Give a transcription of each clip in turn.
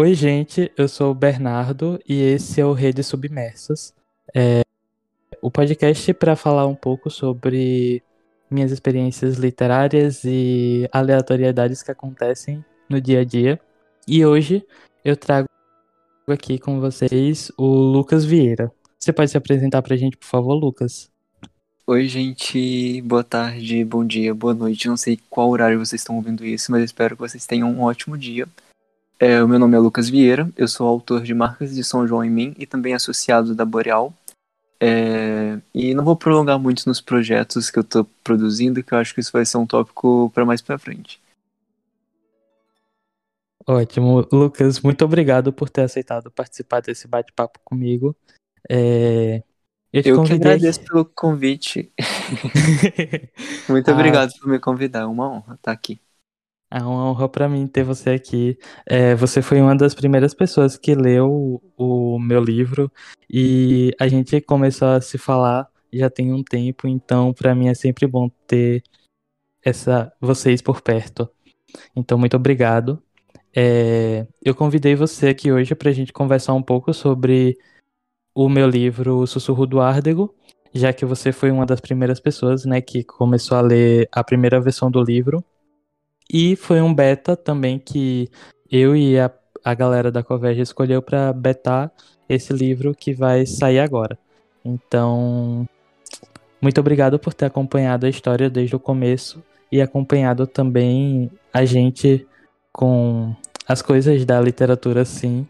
Oi, gente, eu sou o Bernardo e esse é o Redes Submersas. É o podcast para falar um pouco sobre minhas experiências literárias e aleatoriedades que acontecem no dia a dia. E hoje eu trago aqui com vocês o Lucas Vieira. Você pode se apresentar pra gente, por favor, Lucas? Oi, gente. Boa tarde, bom dia, boa noite. Não sei qual horário vocês estão ouvindo isso, mas espero que vocês tenham um ótimo dia. É, o meu nome é Lucas Vieira, eu sou autor de Marcas de São João em Mim e também associado da Boreal. É, e não vou prolongar muito nos projetos que eu estou produzindo, que eu acho que isso vai ser um tópico para mais para frente. Ótimo. Lucas, muito obrigado por ter aceitado participar desse bate-papo comigo. É, eu, eu que agradeço pelo convite. muito ah, obrigado por me convidar, é uma honra estar aqui. É uma honra para mim ter você aqui. É, você foi uma das primeiras pessoas que leu o, o meu livro e a gente começou a se falar já tem um tempo, então para mim é sempre bom ter essa vocês por perto. Então muito obrigado. É, eu convidei você aqui hoje para a gente conversar um pouco sobre o meu livro Sussurro do Árdego, já que você foi uma das primeiras pessoas, né, que começou a ler a primeira versão do livro. E foi um beta também que eu e a, a galera da Converge escolheu para betar esse livro que vai sair agora. Então, muito obrigado por ter acompanhado a história desde o começo e acompanhado também a gente com as coisas da literatura, sim.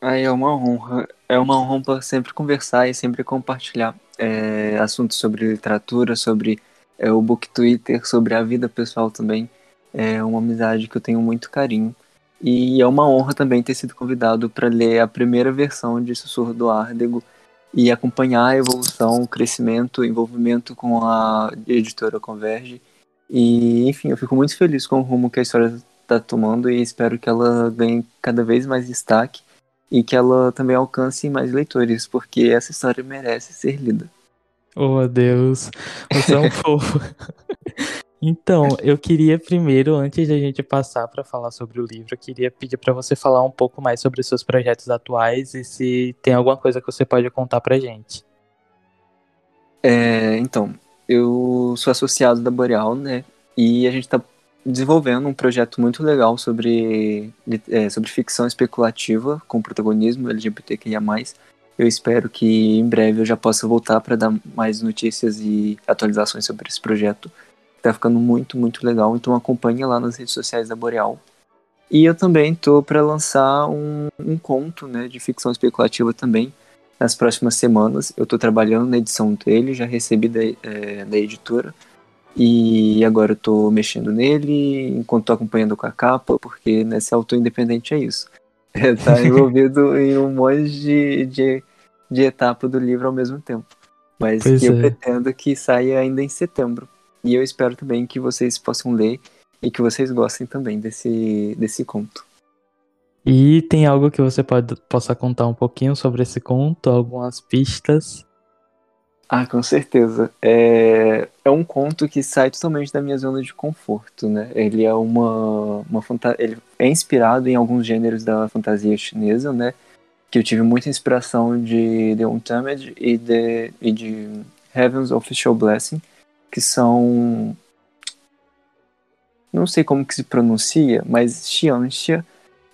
É uma honra. É uma honra sempre conversar e sempre compartilhar é, assuntos sobre literatura, sobre é, o book Twitter, sobre a vida pessoal também. É uma amizade que eu tenho muito carinho. E é uma honra também ter sido convidado para ler a primeira versão de Sussurro do Árdego e acompanhar a evolução, o crescimento, o envolvimento com a editora Converge. E, enfim, eu fico muito feliz com o rumo que a história está tomando e espero que ela ganhe cada vez mais destaque e que ela também alcance mais leitores, porque essa história merece ser lida. Oh, Deus, você é um fofo. Então, eu queria primeiro, antes de a gente passar para falar sobre o livro, eu queria pedir para você falar um pouco mais sobre os seus projetos atuais e se tem alguma coisa que você pode contar pra gente. É, então, eu sou associado da Boreal, né? E a gente está desenvolvendo um projeto muito legal sobre, é, sobre ficção especulativa com protagonismo LGBTQIA+. Eu espero que em breve eu já possa voltar para dar mais notícias e atualizações sobre esse projeto. Tá ficando muito, muito legal, então acompanhe lá nas redes sociais da Boreal. E eu também tô para lançar um, um conto né, de ficção especulativa também nas próximas semanas. Eu estou trabalhando na edição dele, já recebi da, é, da editora. E agora eu tô mexendo nele enquanto tô acompanhando com a capa, porque nesse autor independente é isso. É, tá envolvido em um monte de, de, de etapa do livro ao mesmo tempo. Mas pois que é. eu pretendo que saia ainda em setembro. E eu espero também que vocês possam ler e que vocês gostem também desse, desse conto. E tem algo que você pode, possa contar um pouquinho sobre esse conto, algumas pistas? Ah, com certeza. É, é um conto que sai totalmente da minha zona de conforto, né? Ele é uma, uma fanta... ele é inspirado em alguns gêneros da fantasia chinesa, né? Que eu tive muita inspiração de The Untamed e de, e de Heaven's Official Blessing, que são não sei como que se pronuncia, mas Xianxia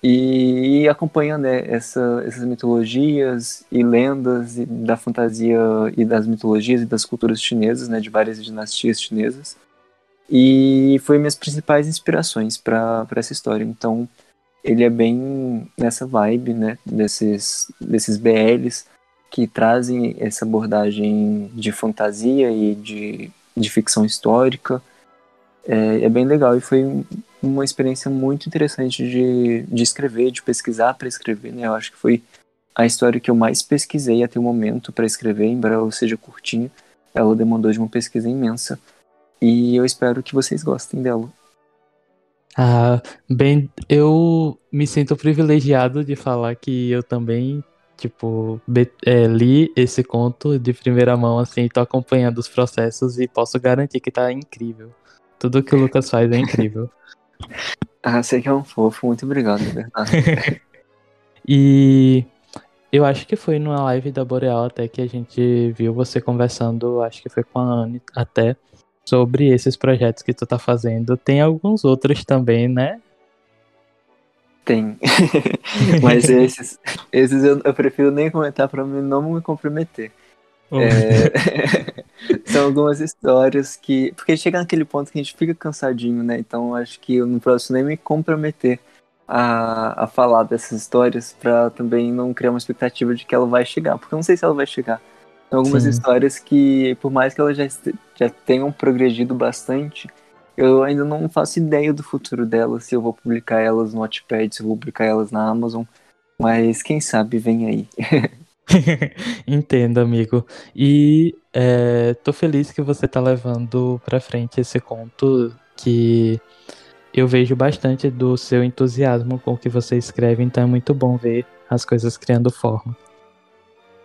e, acompanhando né, essa, essas mitologias e lendas da fantasia e das mitologias e das culturas chinesas, né, de várias dinastias chinesas. E foi minhas principais inspirações para essa história. Então, ele é bem nessa vibe, né, desses, desses BLs que trazem essa abordagem de fantasia e de, de ficção histórica. É, é bem legal e foi uma experiência muito interessante de, de escrever, de pesquisar para escrever, né? Eu acho que foi a história que eu mais pesquisei até o momento para escrever, embora ela seja curtinha, ela demandou de uma pesquisa imensa. E eu espero que vocês gostem dela. Ah, bem, eu me sinto privilegiado de falar que eu também, tipo, é, li esse conto de primeira mão, assim, tô acompanhando os processos e posso garantir que tá incrível. Tudo que o Lucas faz é incrível. Ah, você que é um fofo, muito obrigado, verdade. e eu acho que foi numa live da Boreal até que a gente viu você conversando, acho que foi com a Anne até, sobre esses projetos que tu tá fazendo. Tem alguns outros também, né? Tem. Mas esses, esses eu, eu, prefiro nem comentar para não me comprometer. Oh. É... São algumas histórias que. Porque chega naquele ponto que a gente fica cansadinho, né? Então acho que eu não posso nem me comprometer a, a falar dessas histórias para também não criar uma expectativa de que ela vai chegar. Porque eu não sei se ela vai chegar. Tem algumas Sim. histórias que, por mais que elas já, já tenham progredido bastante, eu ainda não faço ideia do futuro delas, se eu vou publicar elas no Wattpad, se eu vou publicar elas na Amazon. Mas quem sabe vem aí. Entendo, amigo. E é, tô feliz que você tá levando pra frente esse conto que eu vejo bastante do seu entusiasmo com o que você escreve, então é muito bom ver as coisas criando forma.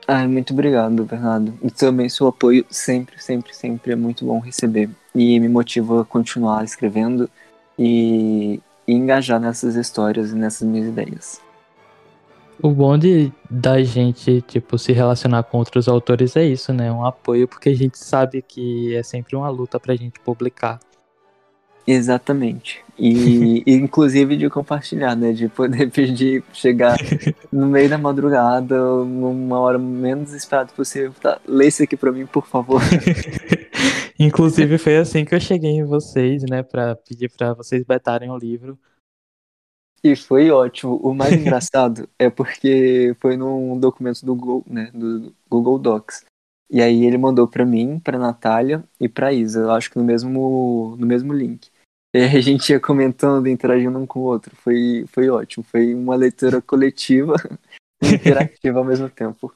Ai, muito obrigado, Bernardo. E também seu apoio sempre, sempre, sempre é muito bom receber. E me motiva a continuar escrevendo e, e engajar nessas histórias e nessas minhas ideias. O bom de da gente, tipo, se relacionar com outros autores é isso, né? Um apoio, porque a gente sabe que é sempre uma luta pra gente publicar. Exatamente. E, inclusive de compartilhar, né? De poder pedir, chegar no meio da madrugada, numa hora menos esperada possível. Tá, lê isso aqui pra mim, por favor. inclusive foi assim que eu cheguei em vocês, né? Pra pedir pra vocês betarem o livro. E foi ótimo. O mais engraçado é porque foi num documento do Google, né? Do Google Docs. E aí ele mandou para mim, para Natália e para Isa, eu acho que no mesmo no mesmo link. E a gente ia comentando, interagindo um com o outro. Foi, foi ótimo. Foi uma leitura coletiva e interativa ao mesmo tempo.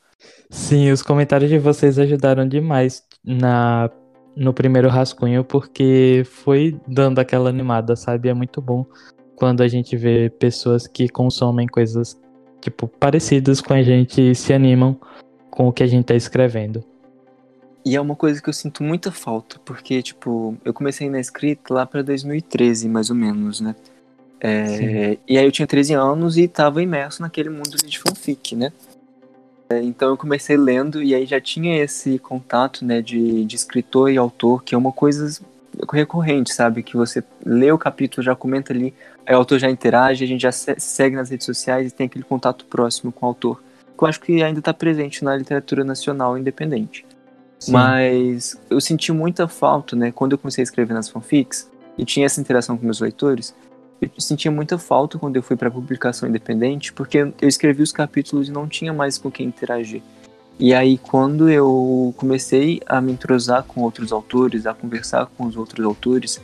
Sim, os comentários de vocês ajudaram demais na no primeiro rascunho, porque foi dando aquela animada, sabe? É muito bom quando a gente vê pessoas que consomem coisas, tipo, parecidas com a gente e se animam com o que a gente tá escrevendo. E é uma coisa que eu sinto muita falta, porque, tipo, eu comecei na escrita lá para 2013, mais ou menos, né? É, e aí eu tinha 13 anos e tava imerso naquele mundo de fanfic, né? É, então eu comecei lendo e aí já tinha esse contato, né, de, de escritor e autor, que é uma coisa recorrente, sabe? Que você lê o capítulo, já comenta ali, o autor já interage, a gente já segue nas redes sociais e tem aquele contato próximo com o autor. Que eu acho que ainda está presente na literatura nacional independente. Sim. Mas eu senti muita falta, né? Quando eu comecei a escrever nas fanfics e tinha essa interação com meus leitores, eu sentia muita falta quando eu fui para publicação independente, porque eu escrevi os capítulos e não tinha mais com quem interagir. E aí, quando eu comecei a me entrosar com outros autores, a conversar com os outros autores,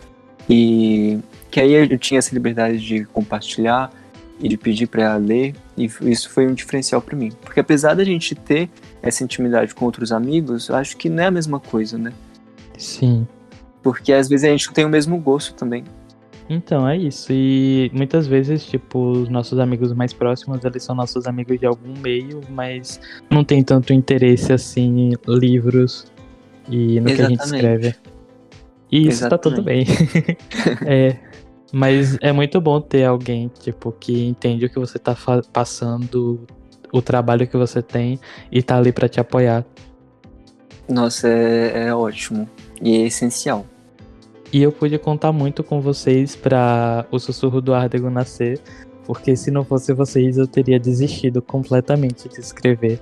e que aí eu tinha essa liberdade de compartilhar e de pedir para ela ler, e isso foi um diferencial para mim. Porque apesar da gente ter essa intimidade com outros amigos, eu acho que não é a mesma coisa, né? Sim. Porque às vezes a gente não tem o mesmo gosto também. Então, é isso. E muitas vezes, tipo, os nossos amigos mais próximos, eles são nossos amigos de algum meio, mas não tem tanto interesse assim em livros e no Exatamente. que a gente escreve. E isso Exatamente. tá tudo bem. é, mas é muito bom ter alguém, tipo, que entende o que você tá passando, o trabalho que você tem e tá ali para te apoiar. Nossa, é, é ótimo. E é essencial. E eu pude contar muito com vocês para o Sussurro do Ardego nascer, porque se não fosse vocês eu teria desistido completamente de escrever.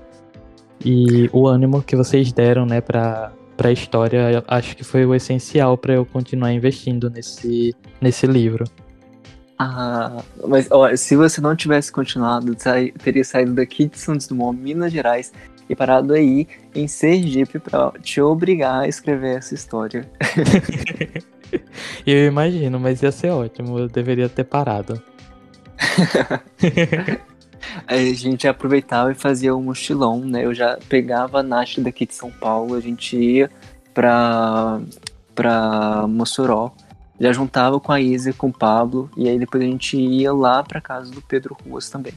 E o ânimo que vocês deram, né, para para a história, acho que foi o essencial para eu continuar investindo nesse nesse livro. Ah, mas olha, se você não tivesse continuado, teria saído daqui de Santos Dumont, Minas Gerais, e parado aí em Sergipe para te obrigar a escrever essa história. Eu imagino, mas ia ser ótimo. Eu deveria ter parado. A gente aproveitava e fazia um mochilão, né? Eu já pegava a Nath daqui de São Paulo, a gente ia pra, pra Mossoró, já juntava com a Isa e com o Pablo, e aí depois a gente ia lá pra casa do Pedro Ruas também.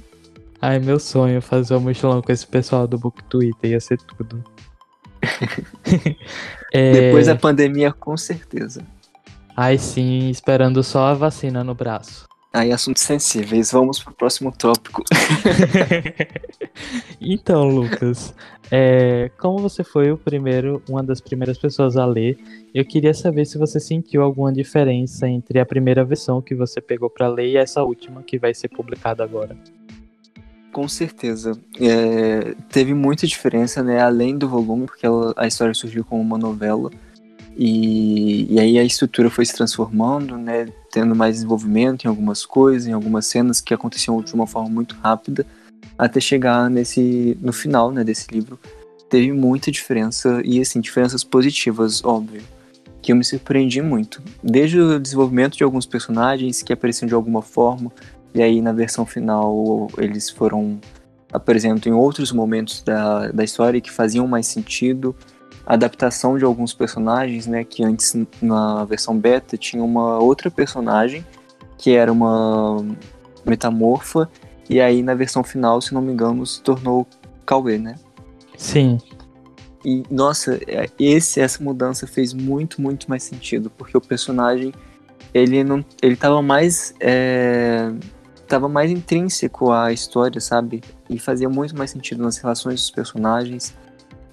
Ai, meu sonho fazer um mochilão com esse pessoal do Book Twitter, ia ser tudo. é... Depois da pandemia, com certeza. Ai, sim, esperando só a vacina no braço. Aí, assuntos sensíveis. Vamos pro próximo tópico. então, Lucas, é, como você foi o primeiro, uma das primeiras pessoas a ler, eu queria saber se você sentiu alguma diferença entre a primeira versão que você pegou para ler e essa última que vai ser publicada agora. Com certeza. É, teve muita diferença, né? Além do volume, porque ela, a história surgiu como uma novela. E, e aí a estrutura foi se transformando, né? Tendo mais desenvolvimento em algumas coisas, em algumas cenas que aconteciam de uma forma muito rápida, até chegar nesse no final, né, desse livro. Teve muita diferença e assim, diferenças positivas, óbvio, que eu me surpreendi muito. Desde o desenvolvimento de alguns personagens que apareciam de alguma forma, e aí na versão final eles foram apresentam em outros momentos da, da história que faziam mais sentido adaptação de alguns personagens, né? Que antes na versão beta tinha uma outra personagem que era uma metamorfa e aí na versão final, se não me engano, se tornou Cauê, né? Sim. E nossa, é, esse essa mudança fez muito muito mais sentido porque o personagem ele não ele tava mais é, tava mais intrínseco à história, sabe? E fazia muito mais sentido nas relações dos personagens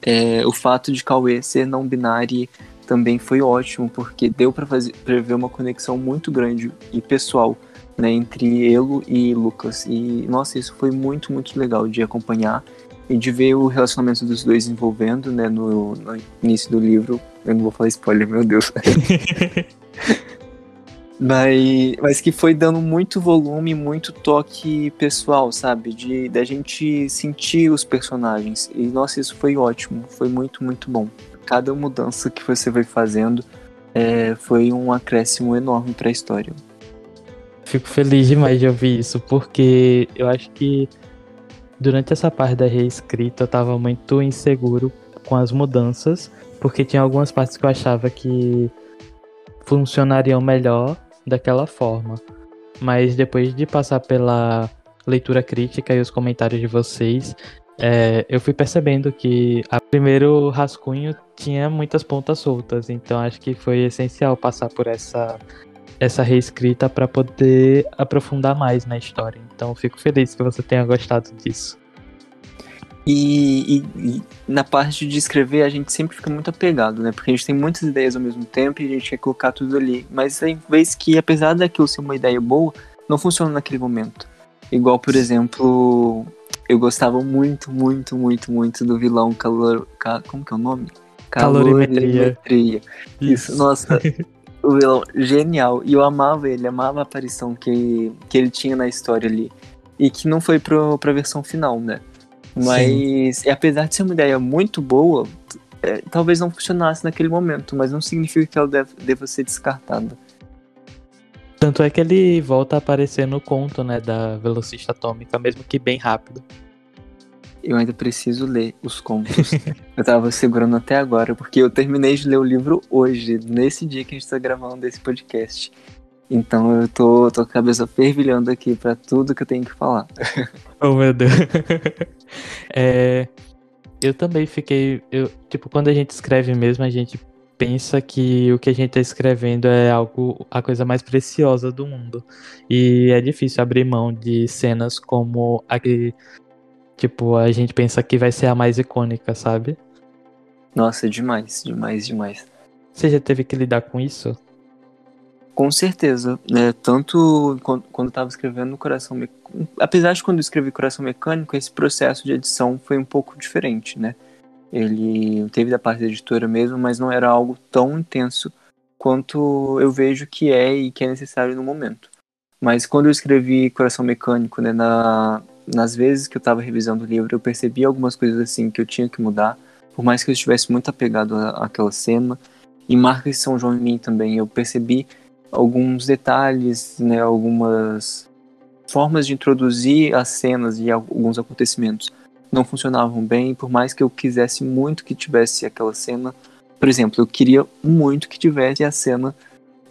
é, o fato de Cauê ser não binário também foi ótimo, porque deu para ver uma conexão muito grande e pessoal né, entre Elo e Lucas. E, nossa, isso foi muito, muito legal de acompanhar e de ver o relacionamento dos dois envolvendo né, no, no início do livro. Eu não vou falar spoiler, meu Deus. Mas, mas que foi dando muito volume, muito toque pessoal, sabe? De da gente sentir os personagens. E nossa, isso foi ótimo, foi muito, muito bom. Cada mudança que você vai fazendo é, foi um acréscimo enorme para a história. Fico feliz demais de ouvir isso, porque eu acho que durante essa parte da reescrita eu tava muito inseguro com as mudanças, porque tinha algumas partes que eu achava que funcionariam melhor daquela forma. Mas depois de passar pela leitura crítica e os comentários de vocês, é, eu fui percebendo que a primeiro rascunho tinha muitas pontas soltas, então acho que foi essencial passar por essa essa reescrita para poder aprofundar mais na história. Então fico feliz que você tenha gostado disso. E, e, e, na parte de escrever a gente sempre fica muito apegado, né? Porque a gente tem muitas ideias ao mesmo tempo e a gente quer colocar tudo ali. Mas tem vezes que, apesar daquilo ser uma ideia boa, não funciona naquele momento. Igual, por exemplo, eu gostava muito, muito, muito, muito do vilão calor. Como que é o nome? Calorimetria. Calorimetria. Isso. Isso, nossa. o vilão genial. E eu amava ele, amava a aparição que, que ele tinha na história ali. E que não foi pro, pra versão final, né? Mas, apesar de ser uma ideia muito boa, é, talvez não funcionasse naquele momento, mas não significa que ela deve, deva ser descartada. Tanto é que ele volta a aparecer no conto, né, da velocista atômica, mesmo que bem rápido. Eu ainda preciso ler os contos. eu tava segurando até agora, porque eu terminei de ler o livro hoje, nesse dia que a gente tá gravando esse podcast. Então eu tô, tô com a cabeça fervilhando aqui para tudo que eu tenho que falar. oh meu Deus. é, eu também fiquei. Eu, tipo, quando a gente escreve mesmo, a gente pensa que o que a gente tá escrevendo é algo, a coisa mais preciosa do mundo. E é difícil abrir mão de cenas como a que, tipo, a gente pensa que vai ser a mais icônica, sabe? Nossa, demais, demais, demais. Você já teve que lidar com isso? Com certeza, né? Tanto quando estava escrevendo Coração Mecânico, apesar de quando eu escrevi Coração Mecânico, esse processo de edição foi um pouco diferente, né? Ele teve da parte da editora mesmo, mas não era algo tão intenso quanto eu vejo que é e que é necessário no momento. Mas quando eu escrevi Coração Mecânico, né, na, nas vezes que eu estava revisando o livro, eu percebi algumas coisas assim que eu tinha que mudar, por mais que eu estivesse muito apegado à, àquela cena. E Marcas de São João em mim também, eu percebi alguns detalhes, né, algumas formas de introduzir as cenas e alguns acontecimentos não funcionavam bem, por mais que eu quisesse muito que tivesse aquela cena. Por exemplo, eu queria muito que tivesse a cena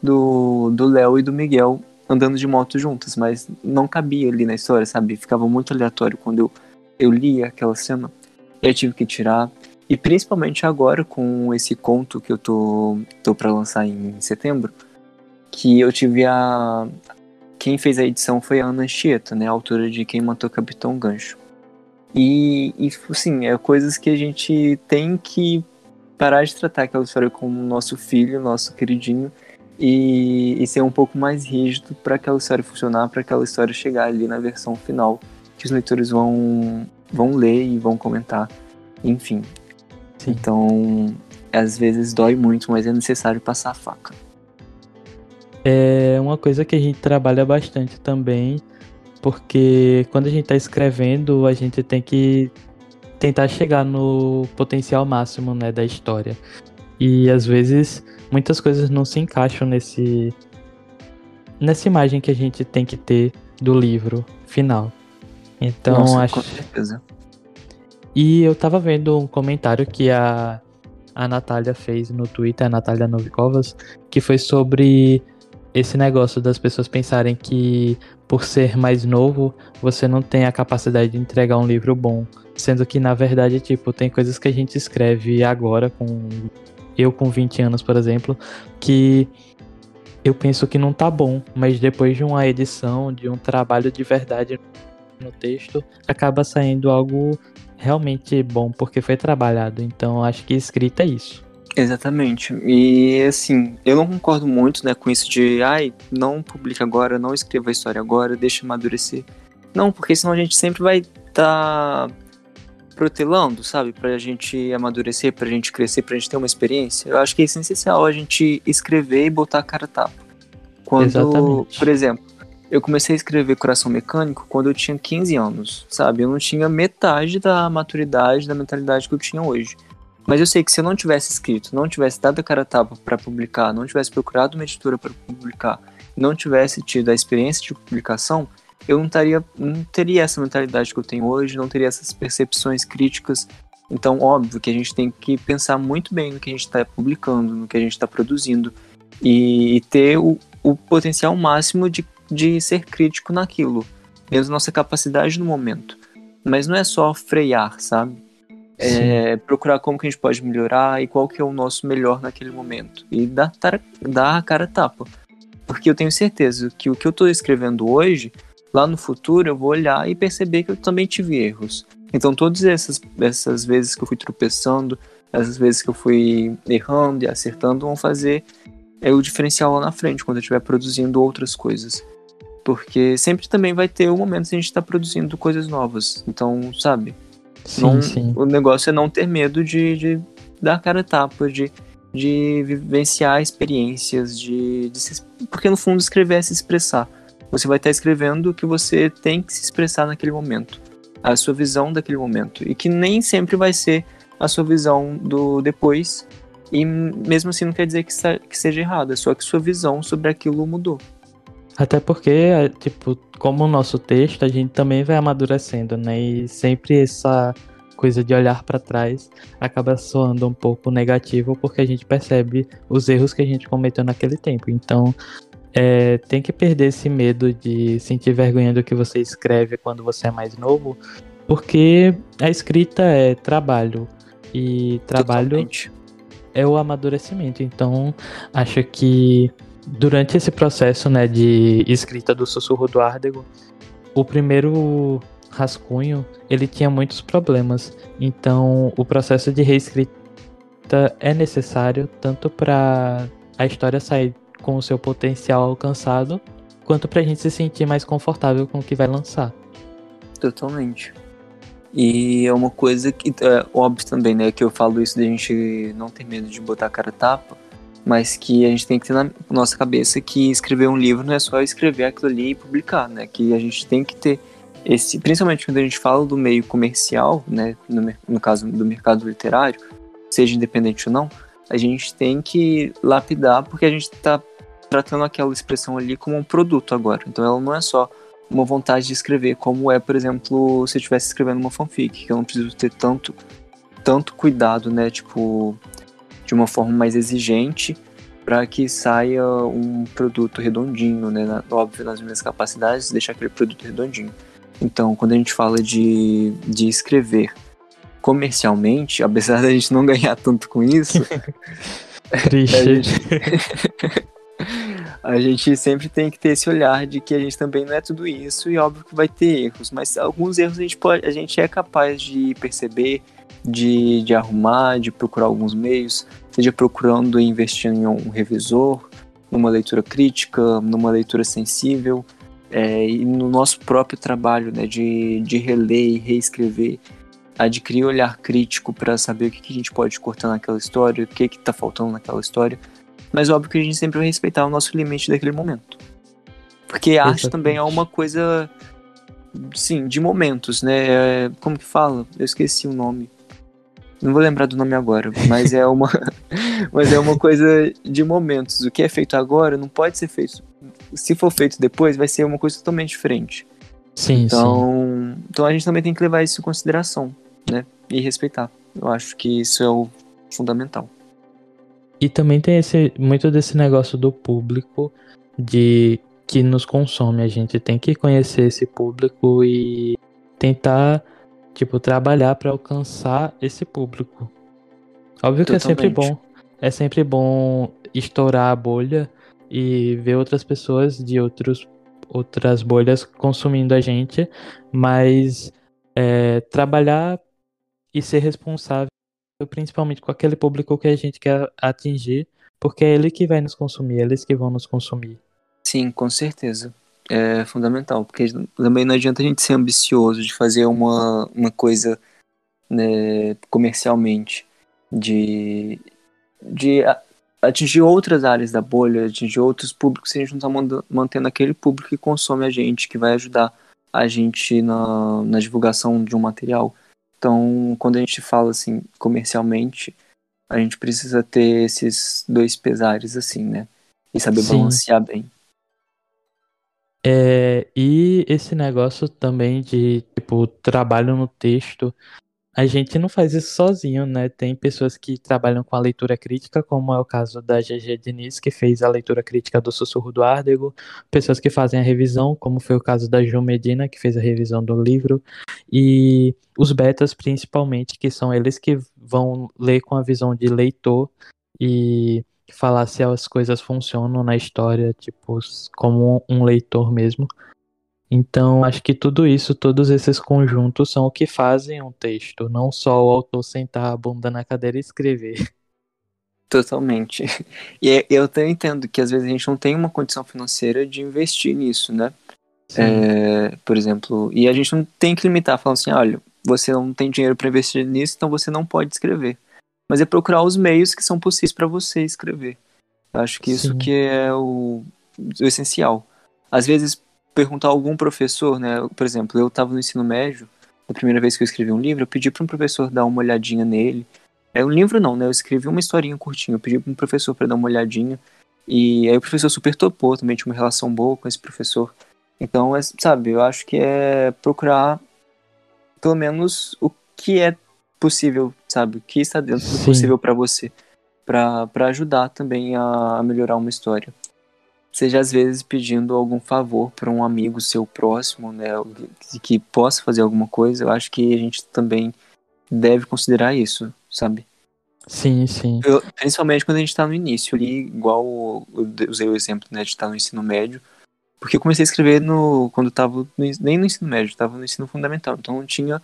do Léo e do Miguel andando de moto juntas, mas não cabia ali na história, sabe? Ficava muito aleatório quando eu, eu lia aquela cena. Eu tive que tirar. E principalmente agora com esse conto que eu tô, tô para lançar em setembro, que eu tive a quem fez a edição foi a Ana Chieta, né, a autora de Quem Matou Capitão Gancho. E, e assim, é coisas que a gente tem que parar de tratar aquela história como nosso filho, nosso queridinho, e, e ser um pouco mais rígido para aquela história funcionar, para aquela história chegar ali na versão final que os leitores vão, vão ler e vão comentar, enfim. Sim. Então, às vezes dói muito, mas é necessário passar a faca. É uma coisa que a gente trabalha bastante também, porque quando a gente está escrevendo, a gente tem que tentar chegar no potencial máximo né, da história. E às vezes muitas coisas não se encaixam nesse nessa imagem que a gente tem que ter do livro final. Então Nossa, acho. Com certeza. E eu tava vendo um comentário que a, a Natália fez no Twitter, a Natália Novikovas, que foi sobre esse negócio das pessoas pensarem que por ser mais novo, você não tem a capacidade de entregar um livro bom. Sendo que, na verdade, tipo, tem coisas que a gente escreve agora, com eu com 20 anos, por exemplo, que eu penso que não tá bom, mas depois de uma edição, de um trabalho de verdade no texto, acaba saindo algo realmente bom, porque foi trabalhado. Então, acho que escrita é isso. Exatamente. E assim, eu não concordo muito, né, com isso de, ai, não publica agora, não escreva a história agora, deixa amadurecer. Não, porque senão a gente sempre vai estar tá protelando, sabe, pra gente amadurecer, pra gente crescer, pra gente ter uma experiência. Eu acho que é essencial a gente escrever e botar a cara tapa. Quando, Exatamente. por exemplo, eu comecei a escrever Coração Mecânico quando eu tinha 15 anos, sabe? Eu não tinha metade da maturidade, da mentalidade que eu tinha hoje. Mas eu sei que se eu não tivesse escrito, não tivesse dado a cara a tapa para publicar, não tivesse procurado uma editora para publicar, não tivesse tido a experiência de publicação, eu não, taria, não teria essa mentalidade que eu tenho hoje, não teria essas percepções críticas. Então, óbvio que a gente tem que pensar muito bem no que a gente está publicando, no que a gente está produzindo e, e ter o, o potencial máximo de, de ser crítico naquilo, mesmo nossa capacidade no momento. Mas não é só frear, sabe? É, procurar como que a gente pode melhorar e qual que é o nosso melhor naquele momento. E dar, dar a cara tapa. Porque eu tenho certeza que o que eu estou escrevendo hoje, lá no futuro, eu vou olhar e perceber que eu também tive erros. Então, todas essas, essas vezes que eu fui tropeçando, essas vezes que eu fui errando e acertando, vão fazer é, o diferencial lá na frente, quando eu estiver produzindo outras coisas. Porque sempre também vai ter o um momento que a gente está produzindo coisas novas. Então, sabe? Sim, não, sim. O negócio é não ter medo de, de dar cara a tapa, de, de vivenciar experiências, de, de se, porque no fundo escrever é se expressar. Você vai estar escrevendo o que você tem que se expressar naquele momento, a sua visão daquele momento, e que nem sempre vai ser a sua visão do depois, e mesmo assim não quer dizer que, que seja errado, é só que sua visão sobre aquilo mudou. Até porque, é, tipo, como o nosso texto, a gente também vai amadurecendo, né? E sempre essa coisa de olhar para trás acaba soando um pouco negativo porque a gente percebe os erros que a gente cometeu naquele tempo. Então, é, tem que perder esse medo de sentir vergonha do que você escreve quando você é mais novo, porque a escrita é trabalho e trabalho Totalmente. é o amadurecimento. Então, acho que durante esse processo né, de escrita do Sussurro do Ardego, o primeiro rascunho ele tinha muitos problemas. Então, o processo de reescrita é necessário tanto para a história sair com o seu potencial alcançado, quanto para a gente se sentir mais confortável com o que vai lançar. Totalmente. E é uma coisa que é óbvio também, né, que eu falo isso de a gente não ter medo de botar a cara tapa, mas que a gente tem que ter na nossa cabeça que escrever um livro não é só escrever aquilo ali e publicar, né? Que a gente tem que ter esse, principalmente quando a gente fala do meio comercial, né? No, no caso do mercado literário, seja independente ou não, a gente tem que lapidar porque a gente está tratando aquela expressão ali como um produto agora. Então ela não é só uma vontade de escrever, como é, por exemplo, se eu estivesse escrevendo uma fanfic, que eu não preciso ter tanto, tanto cuidado, né? Tipo, de uma forma mais exigente para que saia um produto redondinho, né? Óbvio, nas minhas capacidades, deixar aquele produto redondinho. Então, quando a gente fala de, de escrever comercialmente, apesar da gente não ganhar tanto com isso, Triste. A gente, a gente sempre tem que ter esse olhar de que a gente também não é tudo isso e óbvio que vai ter erros, mas alguns erros a gente pode, a gente é capaz de perceber, de, de arrumar, de procurar alguns meios, seja procurando investir em um revisor, numa leitura crítica, numa leitura sensível, é, e no nosso próprio trabalho né, de, de reler e reescrever, adquirir olhar crítico para saber o que, que, a gente pode cortar naquela história, o que está faltando naquela história. Mas óbvio que a gente sempre vai respeitar o nosso limite daquele momento. Porque a arte também é uma coisa, sim, de momentos, né? É, como que fala? Eu esqueci o nome. Não vou lembrar do nome agora, mas é uma, mas é uma coisa de momentos. O que é feito agora não pode ser feito. Se for feito depois, vai ser uma coisa totalmente diferente. Sim, então, sim. Então a gente também tem que levar isso em consideração, né? E respeitar. Eu acho que isso é o fundamental. E também tem esse muito desse negócio do público de que nos consome. A gente tem que conhecer esse público e tentar tipo, trabalhar para alcançar esse público. Óbvio Totalmente. que é sempre bom. É sempre bom estourar a bolha e ver outras pessoas de outros, outras bolhas consumindo a gente, mas é, trabalhar e ser responsável principalmente com aquele público que a gente quer atingir, porque é ele que vai nos consumir, eles que vão nos consumir. Sim, com certeza é fundamental, porque também não adianta a gente ser ambicioso de fazer uma, uma coisa né, comercialmente, de, de atingir outras áreas da bolha, atingir outros públicos, se a gente não está mantendo aquele público que consome a gente, que vai ajudar a gente na, na divulgação de um material. Então, quando a gente fala assim comercialmente, a gente precisa ter esses dois pesares assim, né? E saber Sim. balancear bem. É, e esse negócio também de, tipo, trabalho no texto, a gente não faz isso sozinho, né? Tem pessoas que trabalham com a leitura crítica, como é o caso da GG Diniz, que fez a leitura crítica do Sussurro do Árdego, pessoas que fazem a revisão, como foi o caso da Ju Medina, que fez a revisão do livro, e os betas, principalmente, que são eles que vão ler com a visão de leitor. E falar se as coisas funcionam na história, tipo, como um leitor mesmo. Então, acho que tudo isso, todos esses conjuntos são o que fazem um texto, não só o autor sentar a bunda na cadeira e escrever. Totalmente. E eu até entendo que às vezes a gente não tem uma condição financeira de investir nisso, né? É, por exemplo, e a gente não tem que limitar, falando assim, olha, você não tem dinheiro para investir nisso, então você não pode escrever mas é procurar os meios que são possíveis para você escrever. Eu acho que isso Sim. que é o, o, essencial. Às vezes, perguntar a algum professor, né? Por exemplo, eu estava no ensino médio, a primeira vez que eu escrevi um livro, eu pedi para um professor dar uma olhadinha nele. É um livro não, né? Eu escrevi uma historinha curtinha, eu pedi para um professor para dar uma olhadinha. E aí o professor super topou, também tinha uma relação boa com esse professor. Então, é, sabe, eu acho que é procurar pelo menos o que é possível, sabe? O que está dentro do possível para você, para ajudar também a, melhorar uma história. Seja às vezes pedindo algum favor para um amigo seu próximo, né, que, que possa fazer alguma coisa. Eu acho que a gente também deve considerar isso, sabe? Sim, sim. Eu, principalmente quando a gente está no início, ali, igual eu usei o exemplo né, de estar no ensino médio, porque eu comecei a escrever no, quando estava nem no ensino médio, estava no ensino fundamental, então não tinha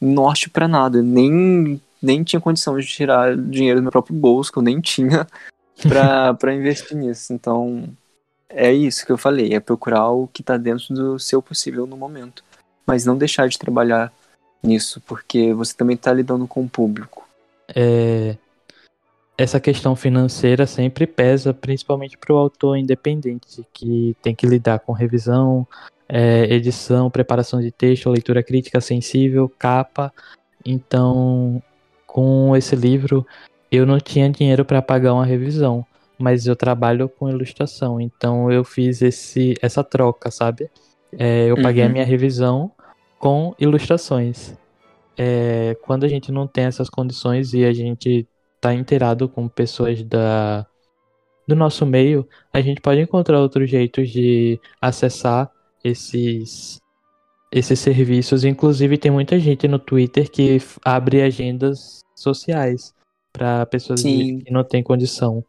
norte para nada. Nem, nem tinha condição de tirar dinheiro do meu próprio bolso, que eu nem tinha para investir nisso. Então, é isso que eu falei, é procurar o que está dentro do seu possível no momento. Mas não deixar de trabalhar nisso, porque você também está lidando com o público. É, essa questão financeira sempre pesa, principalmente para o autor independente, que tem que lidar com revisão, é, edição, preparação de texto, leitura crítica sensível, capa. Então, com esse livro, eu não tinha dinheiro para pagar uma revisão, mas eu trabalho com ilustração, então eu fiz esse, essa troca, sabe? É, eu paguei uhum. a minha revisão com ilustrações. É, quando a gente não tem essas condições e a gente está inteirado com pessoas da, do nosso meio, a gente pode encontrar outros jeitos de acessar esses esses serviços. Inclusive tem muita gente no Twitter que abre agendas sociais para pessoas Sim. que não têm condição.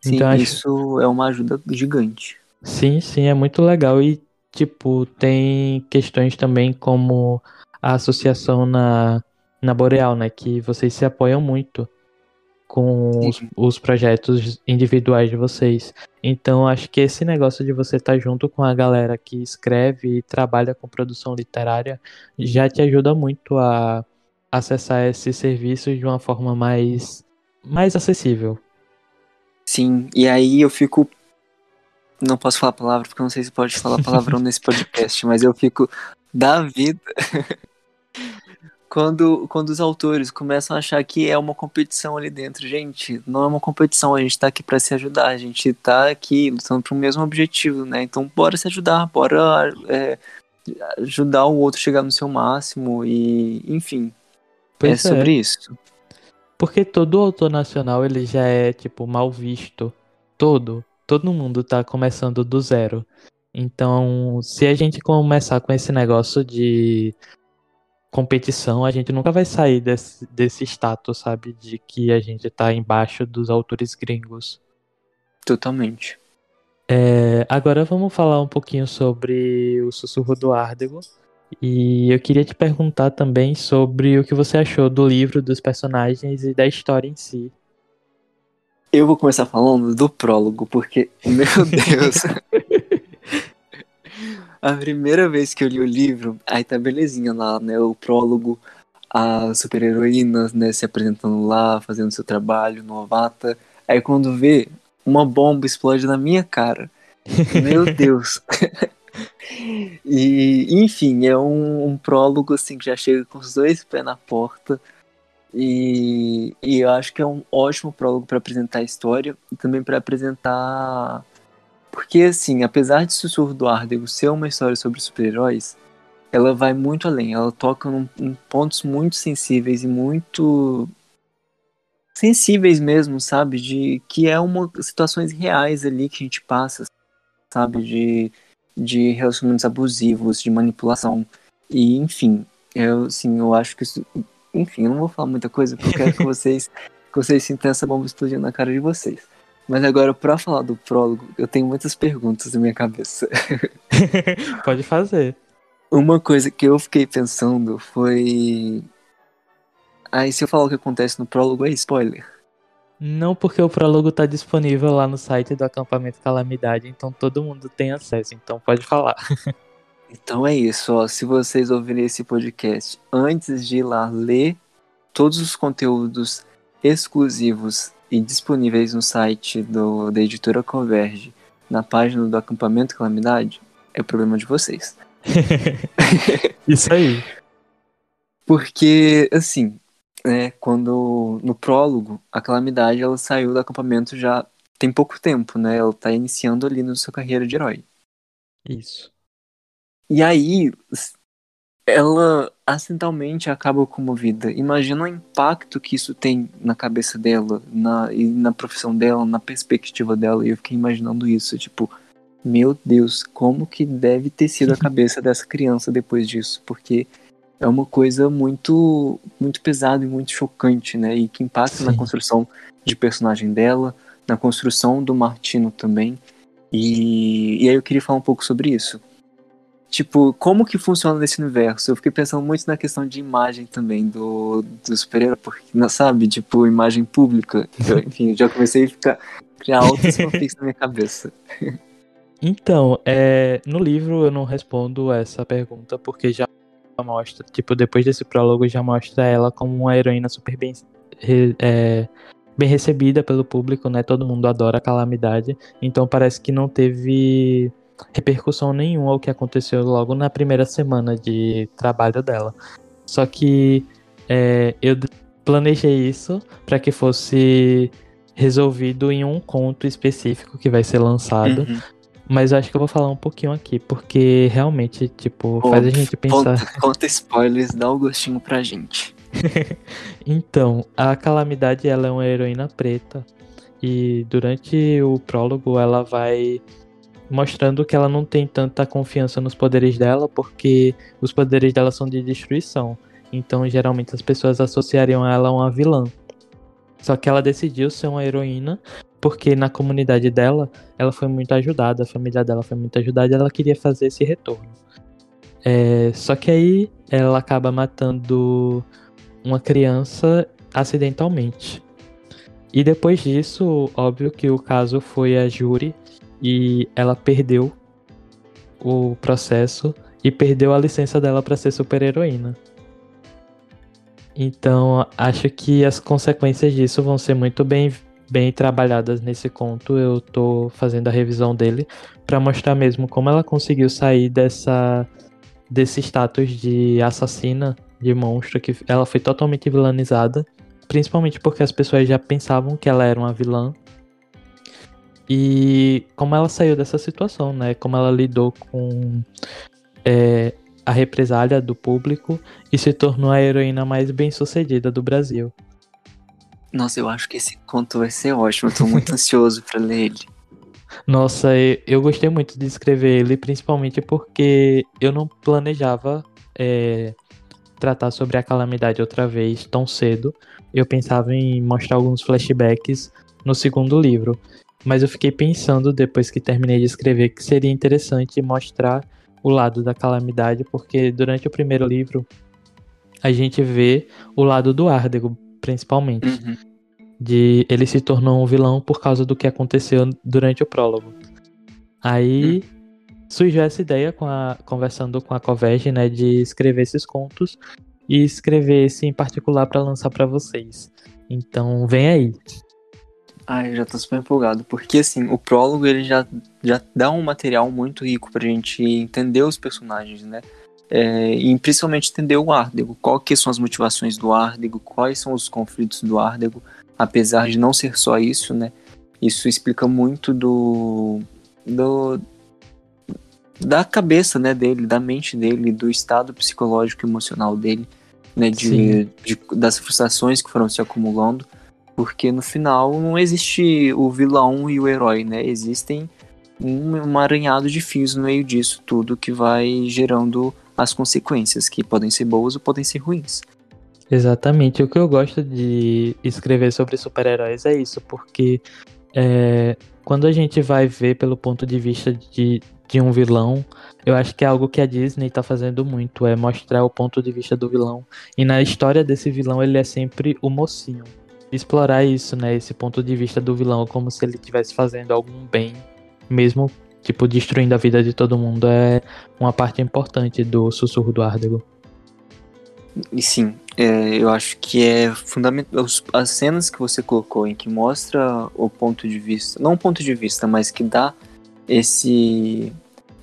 Sim, Então, acho- isso é uma ajuda gigante. Sim, sim, é muito legal e, tipo, tem questões também como a associação na, na Boreal, né? Que vocês se apoiam muito com os, os projetos individuais de vocês. Então, acho que esse negócio de você estar junto com a galera que escreve e trabalha com produção literária já te ajuda muito a acessar esses serviços de uma forma mais, mais acessível. Sim, e aí eu fico. Não posso falar palavra, porque eu não sei se pode falar palavrão nesse podcast, mas eu fico da vida quando, quando os autores começam a achar que é uma competição ali dentro. Gente, não é uma competição, a gente tá aqui para se ajudar, a gente tá aqui lutando pro mesmo objetivo, né? Então bora se ajudar, bora é, ajudar o outro a chegar no seu máximo e, enfim, é Pois sobre isso. Porque todo autor nacional ele já é tipo mal visto. Todo, todo mundo tá começando do zero. Então, se a gente começar com esse negócio de competição, a gente nunca vai sair desse, desse status, sabe? De que a gente tá embaixo dos autores gringos. Totalmente. É, agora vamos falar um pouquinho sobre o Sussurro do Árdego. E eu queria te perguntar também sobre o que você achou do livro, dos personagens e da história em si. Eu vou começar falando do prólogo, porque, meu Deus. a primeira vez que eu li o livro, aí tá belezinha lá, né? O prólogo, as super-heroínas, né, se apresentando lá, fazendo seu trabalho, novata. Aí quando vê, uma bomba explode na minha cara. Meu Deus. e, enfim, é um, um prólogo assim que já chega com os dois pés na porta. E, e eu acho que é um ótimo prólogo para apresentar a história e também para apresentar. Porque, assim, apesar de Sussurro do Árdego ser uma história sobre super-heróis, ela vai muito além. Ela toca num- em pontos muito sensíveis e muito. sensíveis mesmo, sabe? De que é uma situações reais ali que a gente passa, sabe? De, de relacionamentos abusivos, de manipulação. E, enfim, eu, assim, eu acho que isso enfim, eu não vou falar muita coisa porque eu quero que vocês, que vocês sintam essa bomba explodindo na cara de vocês. Mas agora, pra falar do prólogo, eu tenho muitas perguntas na minha cabeça. Pode fazer. Uma coisa que eu fiquei pensando foi. Aí, se eu falar o que acontece no prólogo, é spoiler. Não porque o prólogo tá disponível lá no site do acampamento Calamidade, então todo mundo tem acesso, então pode falar. Então é isso, ó. Se vocês ouvirem esse podcast antes de ir lá ler todos os conteúdos exclusivos e disponíveis no site do, da editora Converge, na página do Acampamento Calamidade, é problema de vocês. Isso aí. Porque, assim, né, quando no prólogo, a Calamidade ela saiu do acampamento já tem pouco tempo, né? Ela tá iniciando ali na sua carreira de herói. Isso. E aí, ela acidentalmente acaba comovida. Imagina o impacto que isso tem na cabeça dela, na, e na profissão dela, na perspectiva dela. E eu fiquei imaginando isso, tipo, meu Deus, como que deve ter sido a cabeça dessa criança depois disso? Porque é uma coisa muito, muito pesada e muito chocante, né? E que impacta na Sim. construção de personagem dela, na construção do Martino também. E, e aí eu queria falar um pouco sobre isso. Tipo, como que funciona nesse universo? Eu fiquei pensando muito na questão de imagem também do, do super-herói, porque, não sabe, tipo, imagem pública. Eu, enfim, já comecei a ficar, criar altos fanfics na minha cabeça. Então, é, no livro eu não respondo essa pergunta porque já mostra, tipo, depois desse prólogo já mostra ela como uma heroína super bem, é, bem recebida pelo público, né? Todo mundo adora a Calamidade, então parece que não teve repercussão nenhuma ao que aconteceu logo na primeira semana de trabalho dela. Só que é, eu planejei isso para que fosse resolvido em um conto específico que vai ser lançado. Uhum. Mas eu acho que eu vou falar um pouquinho aqui, porque realmente, tipo, faz a gente pensar. Conta, conta spoilers, dá o gostinho pra gente. Então, a Calamidade, ela é uma heroína preta. E durante o prólogo, ela vai mostrando que ela não tem tanta confiança nos poderes dela, porque os poderes dela são de destruição. Então, geralmente, as pessoas associariam ela a uma vilã. Só que ela decidiu ser uma heroína porque na comunidade dela, ela foi muito ajudada, a família dela foi muito ajudada e ela queria fazer esse retorno. É, só que aí ela acaba matando uma criança acidentalmente. E depois disso, óbvio que o caso foi a júri e ela perdeu o processo e perdeu a licença dela para ser super-heroína. Então, acho que as consequências disso vão ser muito bem, bem trabalhadas nesse conto. Eu tô fazendo a revisão dele para mostrar mesmo como ela conseguiu sair dessa desse status de assassina, de monstro que ela foi totalmente vilanizada, principalmente porque as pessoas já pensavam que ela era uma vilã. E como ela saiu dessa situação, né? Como ela lidou com é, a represália do público e se tornou a heroína mais bem sucedida do Brasil. Nossa, eu acho que esse conto vai ser ótimo. Eu tô muito ansioso para ler ele. Nossa, eu gostei muito de escrever ele, principalmente porque eu não planejava é, tratar sobre a calamidade outra vez tão cedo. Eu pensava em mostrar alguns flashbacks no segundo livro. Mas eu fiquei pensando, depois que terminei de escrever, que seria interessante mostrar o lado da calamidade, porque durante o primeiro livro a gente vê o lado do Ardego, principalmente. Uhum. De ele se tornou um vilão por causa do que aconteceu durante o prólogo. Aí uhum. surgiu essa ideia com a, conversando com a Covege, né, de escrever esses contos e escrever esse em particular para lançar para vocês. Então, vem aí. Ai, já tô super empolgado, porque assim, o prólogo ele já, já dá um material muito rico pra gente entender os personagens, né? É, e principalmente entender o Ardego, quais que são as motivações do Ardego, quais são os conflitos do Ardego, apesar de não ser só isso, né? Isso explica muito do, do da cabeça, né, dele, da mente dele, do estado psicológico e emocional dele, né, de, de das frustrações que foram se acumulando porque no final não existe o vilão e o herói, né? Existem um, um aranhado de fios no meio disso tudo que vai gerando as consequências, que podem ser boas ou podem ser ruins. Exatamente. O que eu gosto de escrever sobre super-heróis é isso, porque é, quando a gente vai ver pelo ponto de vista de, de um vilão, eu acho que é algo que a Disney está fazendo muito, é mostrar o ponto de vista do vilão. E na história desse vilão, ele é sempre o mocinho explorar isso, né? Esse ponto de vista do vilão, como se ele estivesse fazendo algum bem, mesmo, tipo, destruindo a vida de todo mundo, é uma parte importante do Sussurro do Ardego. E sim, é, eu acho que é fundamental. As cenas que você colocou em que mostra o ponto de vista, não o ponto de vista, mas que dá esse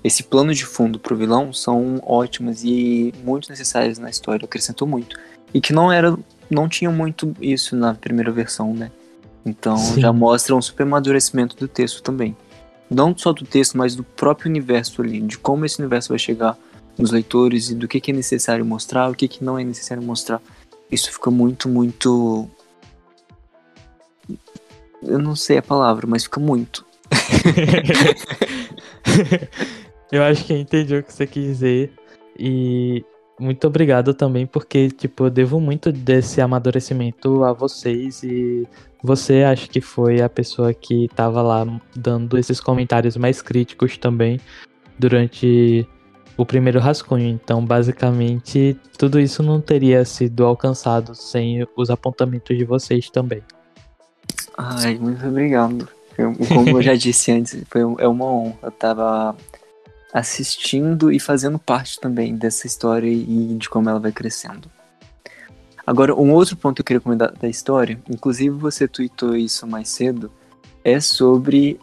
esse plano de fundo pro vilão são ótimas e muito necessárias na história, acrescentou muito. E que não era não tinha muito isso na primeira versão, né? Então Sim. já mostra um super amadurecimento do texto também. Não só do texto, mas do próprio universo ali, de como esse universo vai chegar nos leitores e do que, que é necessário mostrar, o que, que não é necessário mostrar. Isso fica muito, muito. Eu não sei a palavra, mas fica muito. eu acho que entendi o que você quis dizer. E muito obrigado também, porque, tipo, eu devo muito desse amadurecimento a vocês e você acho que foi a pessoa que tava lá dando esses comentários mais críticos também durante o primeiro rascunho. Então, basicamente, tudo isso não teria sido alcançado sem os apontamentos de vocês também. Ai, muito obrigado. como eu já disse antes, foi, é uma honra. Eu tava assistindo e fazendo parte também dessa história e de como ela vai crescendo. Agora, um outro ponto que eu queria comentar da história, inclusive você tweetou isso mais cedo, é sobre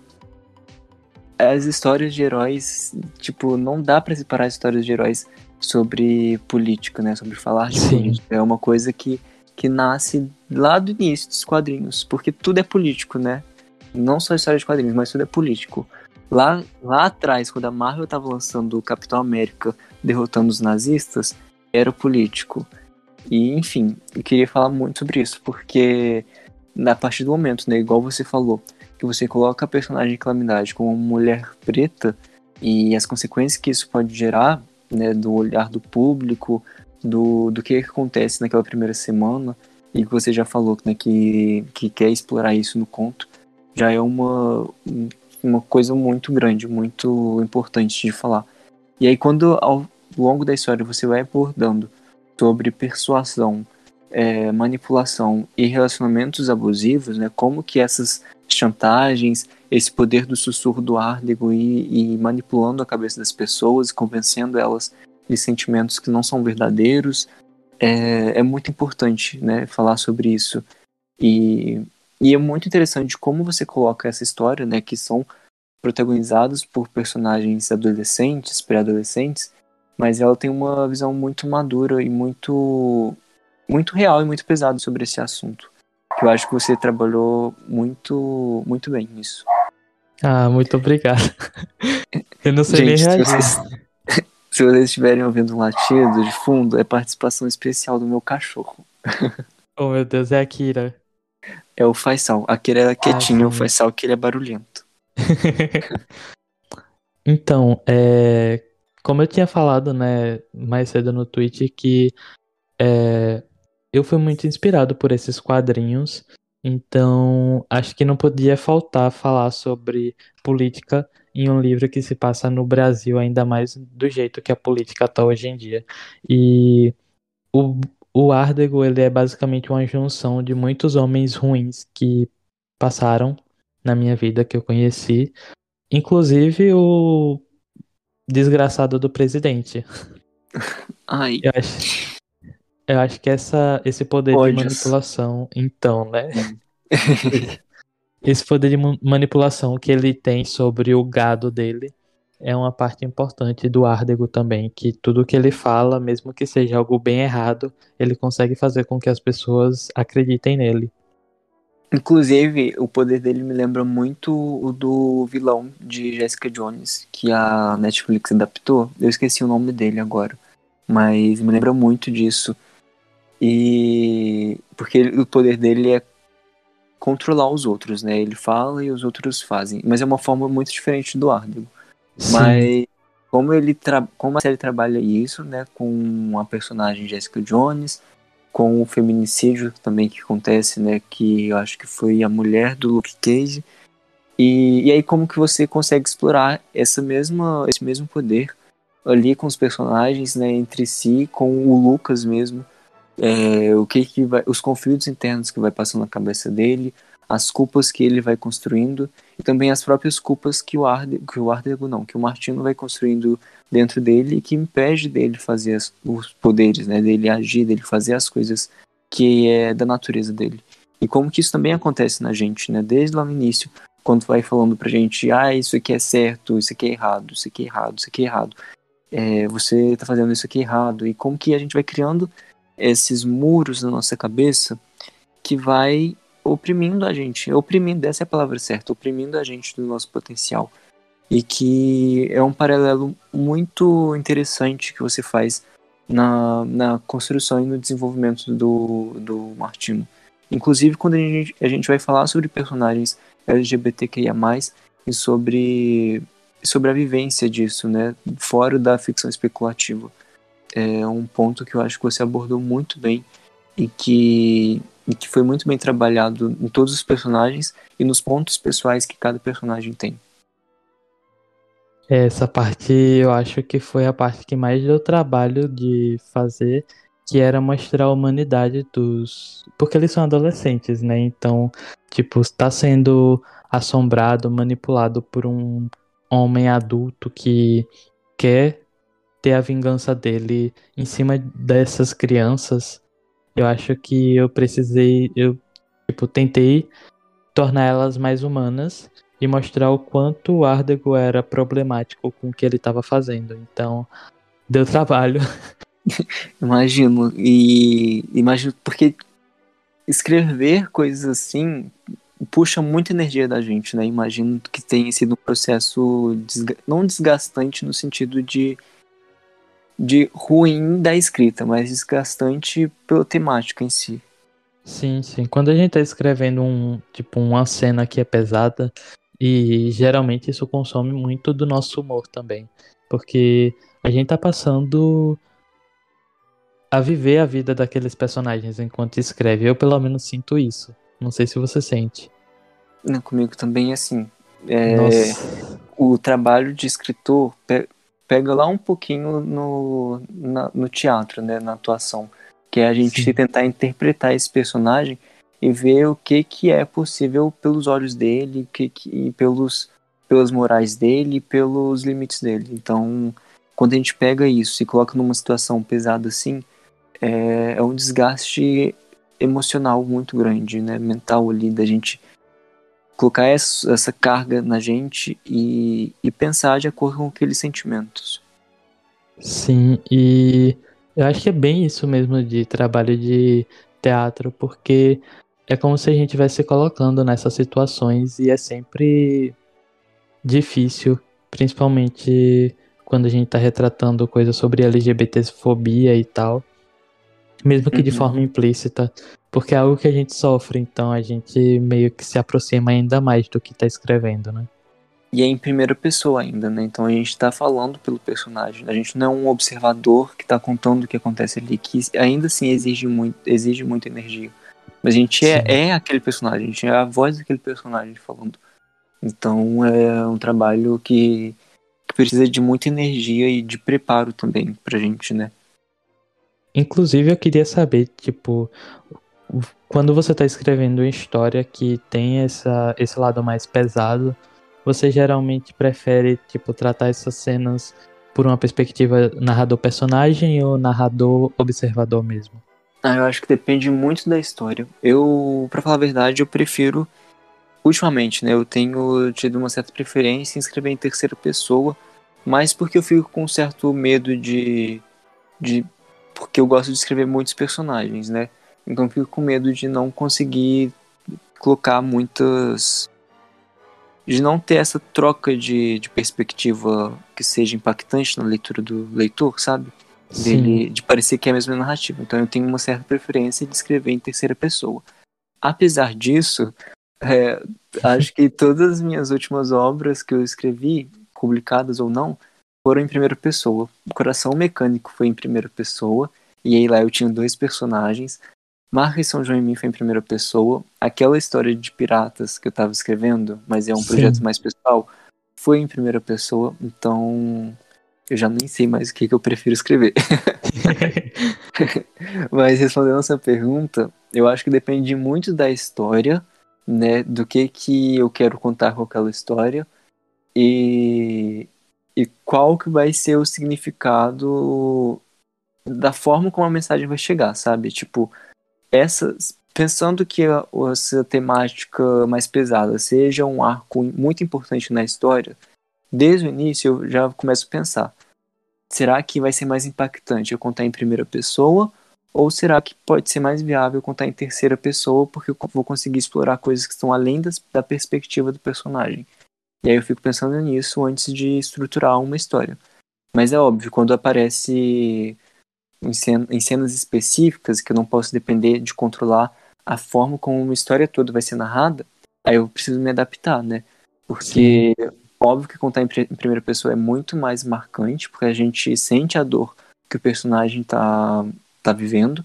as histórias de heróis. Tipo, não dá para separar as histórias de heróis sobre política, né? Sobre falar de Sim. política. É uma coisa que, que nasce lá do início dos quadrinhos, porque tudo é político, né? Não só história de quadrinhos, mas tudo é político. Lá, lá atrás, quando a Marvel estava lançando o Capitão América derrotando os nazistas, era político. E, enfim, eu queria falar muito sobre isso, porque a partir do momento, né, igual você falou, que você coloca a personagem Calamidade como uma mulher preta e as consequências que isso pode gerar, né, do olhar do público, do, do que acontece naquela primeira semana, e que você já falou né, que, que quer explorar isso no conto, já é uma, uma coisa muito grande, muito importante de falar. E aí, quando ao longo da história você vai abordando sobre persuasão, é, manipulação e relacionamentos abusivos, né, como que essas chantagens, esse poder do sussurro do Ardego e, e manipulando a cabeça das pessoas, convencendo elas de sentimentos que não são verdadeiros, é, é muito importante né, falar sobre isso. E, e é muito interessante como você coloca essa história, né, que são protagonizados por personagens adolescentes, pré-adolescentes, mas ela tem uma visão muito madura e muito muito real e muito pesado sobre esse assunto. Que eu acho que você trabalhou muito muito bem nisso. Ah, muito obrigado. Eu não sei Gente, nem reagir. Se vocês, se vocês estiverem ouvindo um latido de fundo, é participação especial do meu cachorro. Oh meu Deus, é a Kira. É o Faisal. A Kira é quietinha, ah, o Faisal que ele é barulhento. então, é, como eu tinha falado, né, mais cedo no tweet, que é, eu fui muito inspirado por esses quadrinhos, então acho que não podia faltar falar sobre política em um livro que se passa no Brasil, ainda mais do jeito que a política está hoje em dia. E o, o Ardego, ele é basicamente uma junção de muitos homens ruins que passaram na minha vida, que eu conheci, inclusive o desgraçado do presidente. Ai. Eu acho, eu acho que essa, esse poder de manipulação, então, né? esse poder de manipulação que ele tem sobre o gado dele é uma parte importante do Ardego também, que tudo que ele fala, mesmo que seja algo bem errado, ele consegue fazer com que as pessoas acreditem nele. Inclusive, o poder dele me lembra muito o do vilão de Jessica Jones, que a Netflix adaptou. Eu esqueci o nome dele agora, mas me lembra muito disso. E porque o poder dele é controlar os outros, né? Ele fala e os outros fazem, mas é uma forma muito diferente do Ardego. Mas como ele como a série trabalha isso, né, com a personagem Jessica Jones, com o feminicídio também que acontece, né? Que eu acho que foi a mulher do Luke Cage. E, e aí como que você consegue explorar essa mesma, esse mesmo poder ali com os personagens, né? Entre si, com o Lucas mesmo. É, o que que vai, os conflitos internos que vai passando na cabeça dele, as culpas que ele vai construindo e também as próprias culpas que o Ardego, que o Ardego não, que o Martino vai construindo dentro dele e que impede dele fazer as, os poderes, né, dele agir, dele fazer as coisas que é da natureza dele. E como que isso também acontece na gente, né, desde lá no início, quando vai falando pra gente, ah, isso aqui é certo, isso aqui é errado, isso aqui é errado, isso aqui é errado. É, você tá fazendo isso aqui errado. E como que a gente vai criando esses muros na nossa cabeça que vai oprimindo a gente, oprimindo, essa é a palavra certa, oprimindo a gente do nosso potencial. E que é um paralelo muito interessante que você faz na, na construção e no desenvolvimento do, do Martino. Inclusive quando a gente, a gente vai falar sobre personagens LGBTQIA+, e sobre, sobre a vivência disso, né, fora da ficção especulativa. É um ponto que eu acho que você abordou muito bem e que e que foi muito bem trabalhado em todos os personagens e nos pontos pessoais que cada personagem tem. Essa parte eu acho que foi a parte que mais deu trabalho de fazer, que era mostrar a humanidade dos. Porque eles são adolescentes, né? Então, tipo, está sendo assombrado, manipulado por um homem adulto que quer ter a vingança dele em cima dessas crianças eu acho que eu precisei, eu tipo, tentei tornar elas mais humanas e mostrar o quanto o Ardego era problemático com o que ele estava fazendo. Então, deu trabalho. imagino. E imagino porque escrever coisas assim puxa muita energia da gente, né? Imagino que tenha sido um processo desga não desgastante no sentido de de ruim da escrita, mas desgastante pela temática em si. Sim, sim. Quando a gente tá escrevendo um, tipo, uma cena que é pesada, e geralmente isso consome muito do nosso humor também. Porque a gente tá passando a viver a vida daqueles personagens enquanto escreve. Eu pelo menos sinto isso. Não sei se você sente. Não, comigo também é assim. É, o trabalho de escritor pega lá um pouquinho no, na, no teatro, né, na atuação, que é a gente Sim. tentar interpretar esse personagem e ver o que que é possível pelos olhos dele, que, que pelos pelas morais dele, pelos limites dele. Então, quando a gente pega isso e coloca numa situação pesada assim, é, é um desgaste emocional muito grande, né, mental ali da gente colocar essa, carga na gente e, e pensar de acordo com aqueles sentimentos. Sim, e eu acho que é bem isso mesmo de trabalho de teatro, porque é como se a gente estivesse se colocando nessas situações e é sempre difícil, principalmente quando a gente está retratando coisas sobre LGBTfobia e tal, mesmo que uhum. de forma implícita, porque é algo que a gente sofre, então a gente meio que se aproxima ainda mais do que tá escrevendo, né? E é em primeira pessoa ainda, né? Então a gente tá falando pelo personagem. A gente não é um observador que tá contando o que acontece ali, que ainda assim exige muito, exige muita energia. Mas a gente é, é, aquele personagem, a gente é a voz daquele personagem falando. Então é um trabalho que, que precisa de muita energia e de preparo também pra gente, né? Inclusive eu queria saber, tipo, quando você está escrevendo uma história que tem essa, esse lado mais pesado, você geralmente prefere tipo tratar essas cenas por uma perspectiva narrador-personagem ou narrador-observador mesmo? Ah, eu acho que depende muito da história. Eu, para falar a verdade, eu prefiro ultimamente, né? Eu tenho tido uma certa preferência em escrever em terceira pessoa, mas porque eu fico com um certo medo de, de porque eu gosto de escrever muitos personagens, né? Então fico com medo de não conseguir colocar muitas. de não ter essa troca de, de perspectiva que seja impactante na leitura do leitor, sabe? Dele, de parecer que é a mesma narrativa. Então eu tenho uma certa preferência de escrever em terceira pessoa. Apesar disso, é, acho que todas as minhas últimas obras que eu escrevi, publicadas ou não, foram em primeira pessoa. O Coração Mecânico foi em primeira pessoa, e aí lá eu tinha dois personagens. Marca e São João em mim foi em primeira pessoa. Aquela história de piratas que eu estava escrevendo, mas é um Sim. projeto mais pessoal, foi em primeira pessoa. Então eu já nem sei mais o que, que eu prefiro escrever. mas respondendo essa pergunta, eu acho que depende muito da história, né? Do que, que eu quero contar com aquela história. E, e qual que vai ser o significado da forma como a mensagem vai chegar, sabe? Tipo, essa, pensando que essa temática mais pesada seja um arco muito importante na história, desde o início eu já começo a pensar: será que vai ser mais impactante eu contar em primeira pessoa? Ou será que pode ser mais viável contar em terceira pessoa porque eu vou conseguir explorar coisas que estão além das, da perspectiva do personagem? E aí eu fico pensando nisso antes de estruturar uma história. Mas é óbvio, quando aparece em, cenas específicas que eu não posso depender de controlar a forma como uma história toda vai ser narrada, aí eu preciso me adaptar, né? Porque Sim. óbvio que contar em, em, primeira pessoa é muito mais marcante, porque a gente sente a dor que o personagem tá, tá vivendo,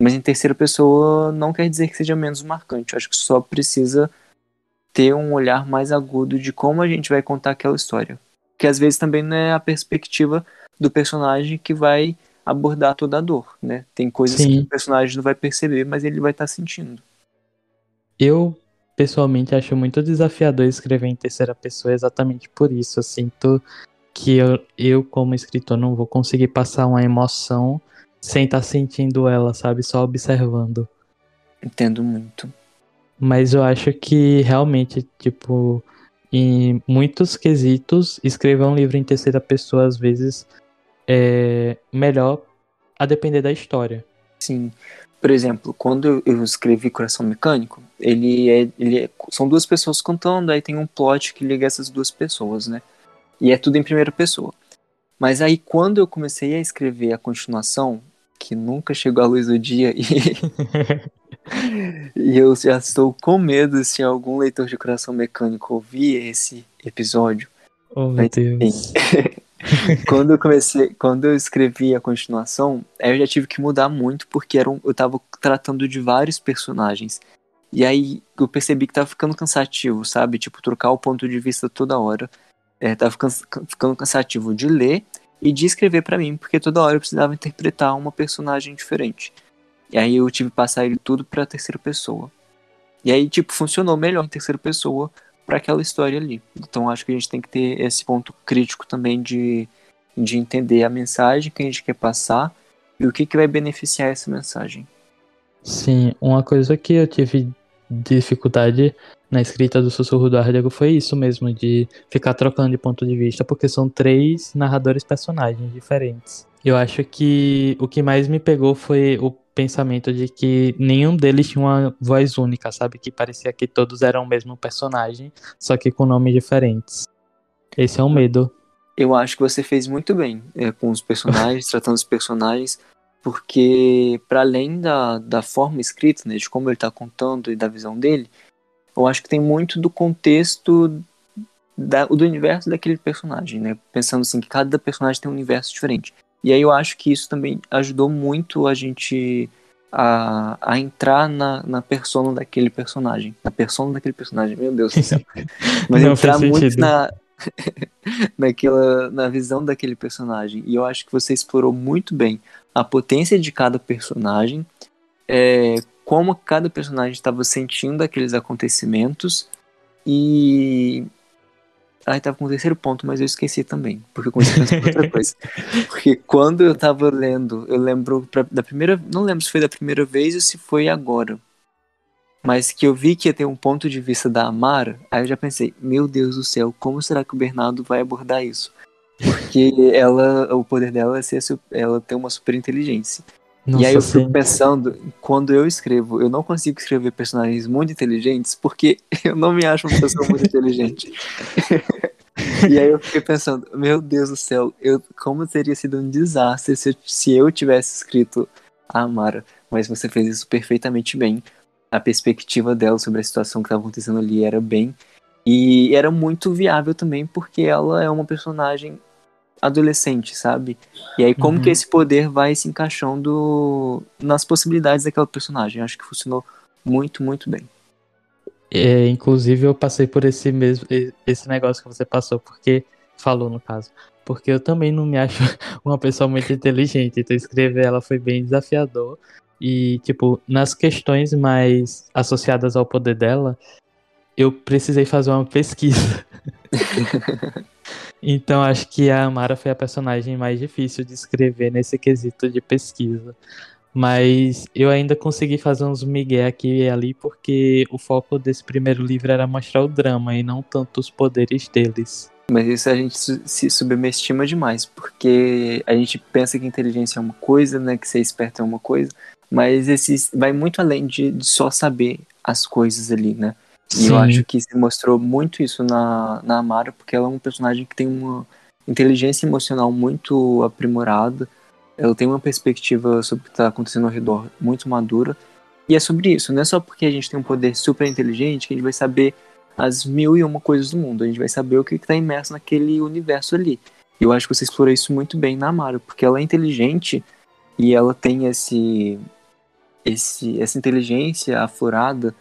mas em terceira pessoa não quer dizer que seja menos marcante. Eu acho que só precisa ter um olhar mais agudo de como a gente vai contar aquela história. Que às vezes também não é a perspectiva do personagem que vai abordar toda a dor, né? Tem coisas Sim. que o personagem não vai perceber, mas ele vai estar tá sentindo. Eu, pessoalmente, acho muito desafiador escrever em terceira pessoa exatamente por isso. Eu sinto que eu, eu como escritor, não vou conseguir passar uma emoção sem estar tá sentindo ela, sabe? Só observando. Entendo muito. Mas eu acho que realmente, tipo, em muitos quesitos, escrever um livro em terceira pessoa às vezes é melhor a depender da história. Sim. Por exemplo, quando eu escrevi Coração Mecânico, ele é, ele é, são duas pessoas contando, aí tem um plot que liga essas duas pessoas, né? E é tudo em primeira pessoa. Mas aí quando eu comecei a escrever a continuação, que nunca chegou à luz do dia e, e eu já estou com medo se algum leitor de Coração Mecânico ouvir esse episódio. Oh, meu Deus. quando eu comecei, quando eu escrevi a continuação, eu já tive que mudar muito porque era um, eu estava tratando de vários personagens. E aí eu percebi que tava ficando cansativo, sabe? Tipo, trocar o ponto de vista toda hora. É, tava ficando, ficando cansativo de ler e de escrever para mim, porque toda hora eu precisava interpretar uma personagem diferente. E aí eu tive que passar ele tudo pra terceira pessoa. E aí, tipo, funcionou melhor em terceira pessoa para aquela história ali. Então acho que a gente tem que ter esse ponto crítico também de, de entender a mensagem que a gente quer passar e o que, que vai beneficiar essa mensagem. Sim, uma coisa que eu tive dificuldade na escrita do Sussurro do Ardego foi isso mesmo, de ficar trocando de ponto de vista, porque são três narradores personagens diferentes. Eu acho que o que mais me pegou foi o pensamento de que nenhum deles tinha uma voz única, sabe? Que parecia que todos eram o mesmo personagem, só que com nomes diferentes. Esse é um medo. Eu acho que você fez muito bem é, com os personagens, tratando os personagens, porque para além da, da forma escrita, né, de como ele está contando e da visão dele, eu acho que tem muito do contexto da, do universo daquele personagem, né? Pensando assim que cada personagem tem um universo diferente. E aí eu acho que isso também ajudou muito a gente a, a entrar na, na persona daquele personagem. Na persona daquele personagem, meu Deus do céu. Mas Não, entrar muito na, naquela, na visão daquele personagem. E eu acho que você explorou muito bem a potência de cada personagem, é, como cada personagem estava sentindo aqueles acontecimentos e Aí tava com o terceiro ponto, mas eu esqueci também, porque eu comecei a pensar outra coisa. Porque quando eu tava lendo, eu lembro pra, da primeira. Não lembro se foi da primeira vez ou se foi agora. Mas que eu vi que ia ter um ponto de vista da Amara, aí eu já pensei, meu Deus do céu, como será que o Bernardo vai abordar isso? Porque ela, o poder dela é ser, ela tem uma super inteligência. Nossa, e aí eu fico sim. pensando, quando eu escrevo, eu não consigo escrever personagens muito inteligentes porque eu não me acho uma pessoa muito inteligente. e aí eu fiquei pensando, meu Deus do céu, eu, como teria sido um desastre se eu, se eu tivesse escrito a Amara. Mas você fez isso perfeitamente bem. A perspectiva dela sobre a situação que estava acontecendo ali era bem. E era muito viável também, porque ela é uma personagem adolescente, sabe? E aí como uhum. que esse poder vai se encaixando nas possibilidades daquela personagem? Eu acho que funcionou muito, muito bem. É, inclusive eu passei por esse mesmo esse negócio que você passou, porque falou no caso, porque eu também não me acho uma pessoa muito inteligente, então escrever ela foi bem desafiador e tipo nas questões mais associadas ao poder dela, eu precisei fazer uma pesquisa. Então acho que a Amara foi a personagem mais difícil de escrever nesse quesito de pesquisa. Mas eu ainda consegui fazer uns migué aqui e ali porque o foco desse primeiro livro era mostrar o drama e não tanto os poderes deles. Mas isso a gente se subestima demais, porque a gente pensa que inteligência é uma coisa, né, que ser esperto é uma coisa, mas esse vai muito além de, de só saber as coisas ali, né? E eu acho que se mostrou muito isso na, na Amara, porque ela é um personagem que tem uma inteligência emocional muito aprimorada. Ela tem uma perspectiva sobre o que está acontecendo ao redor muito madura. E é sobre isso, não é só porque a gente tem um poder super inteligente que a gente vai saber as mil e uma coisas do mundo. A gente vai saber o que está imerso naquele universo ali. E eu acho que você explorou isso muito bem na Amara, porque ela é inteligente e ela tem esse, esse essa inteligência aflorada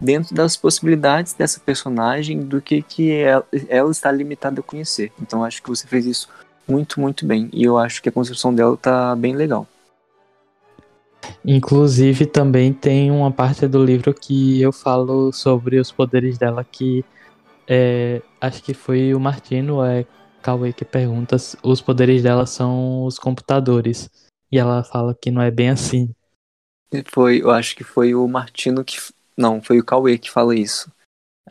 dentro das possibilidades dessa personagem do que, que ela, ela, está limitada a conhecer. Então acho que você fez isso muito, muito bem. E eu acho que a construção dela tá bem legal. Inclusive também tem uma parte do livro que eu falo sobre os poderes dela que é, acho que foi o Martino, é Cauê que pergunta os poderes dela são os computadores. E ela fala que não é bem assim. Foi, eu acho que foi o Martino que, não, foi o Cauê que fala isso.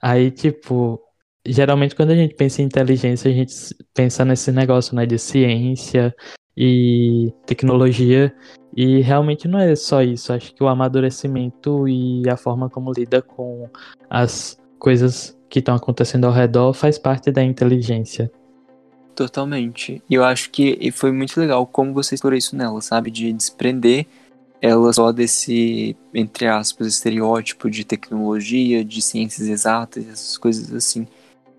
Aí, tipo, geralmente quando a gente pensa em inteligência, a gente pensa nesse negócio, né, de ciência e tecnologia, e realmente não é só isso. Acho que o amadurecimento e a forma como lida com as coisas que estão acontecendo ao redor faz parte da inteligência. Totalmente. E eu acho que foi muito legal como você explorou isso nela, sabe? De desprender ela só desse, entre aspas, estereótipo de tecnologia, de ciências exatas, essas coisas assim.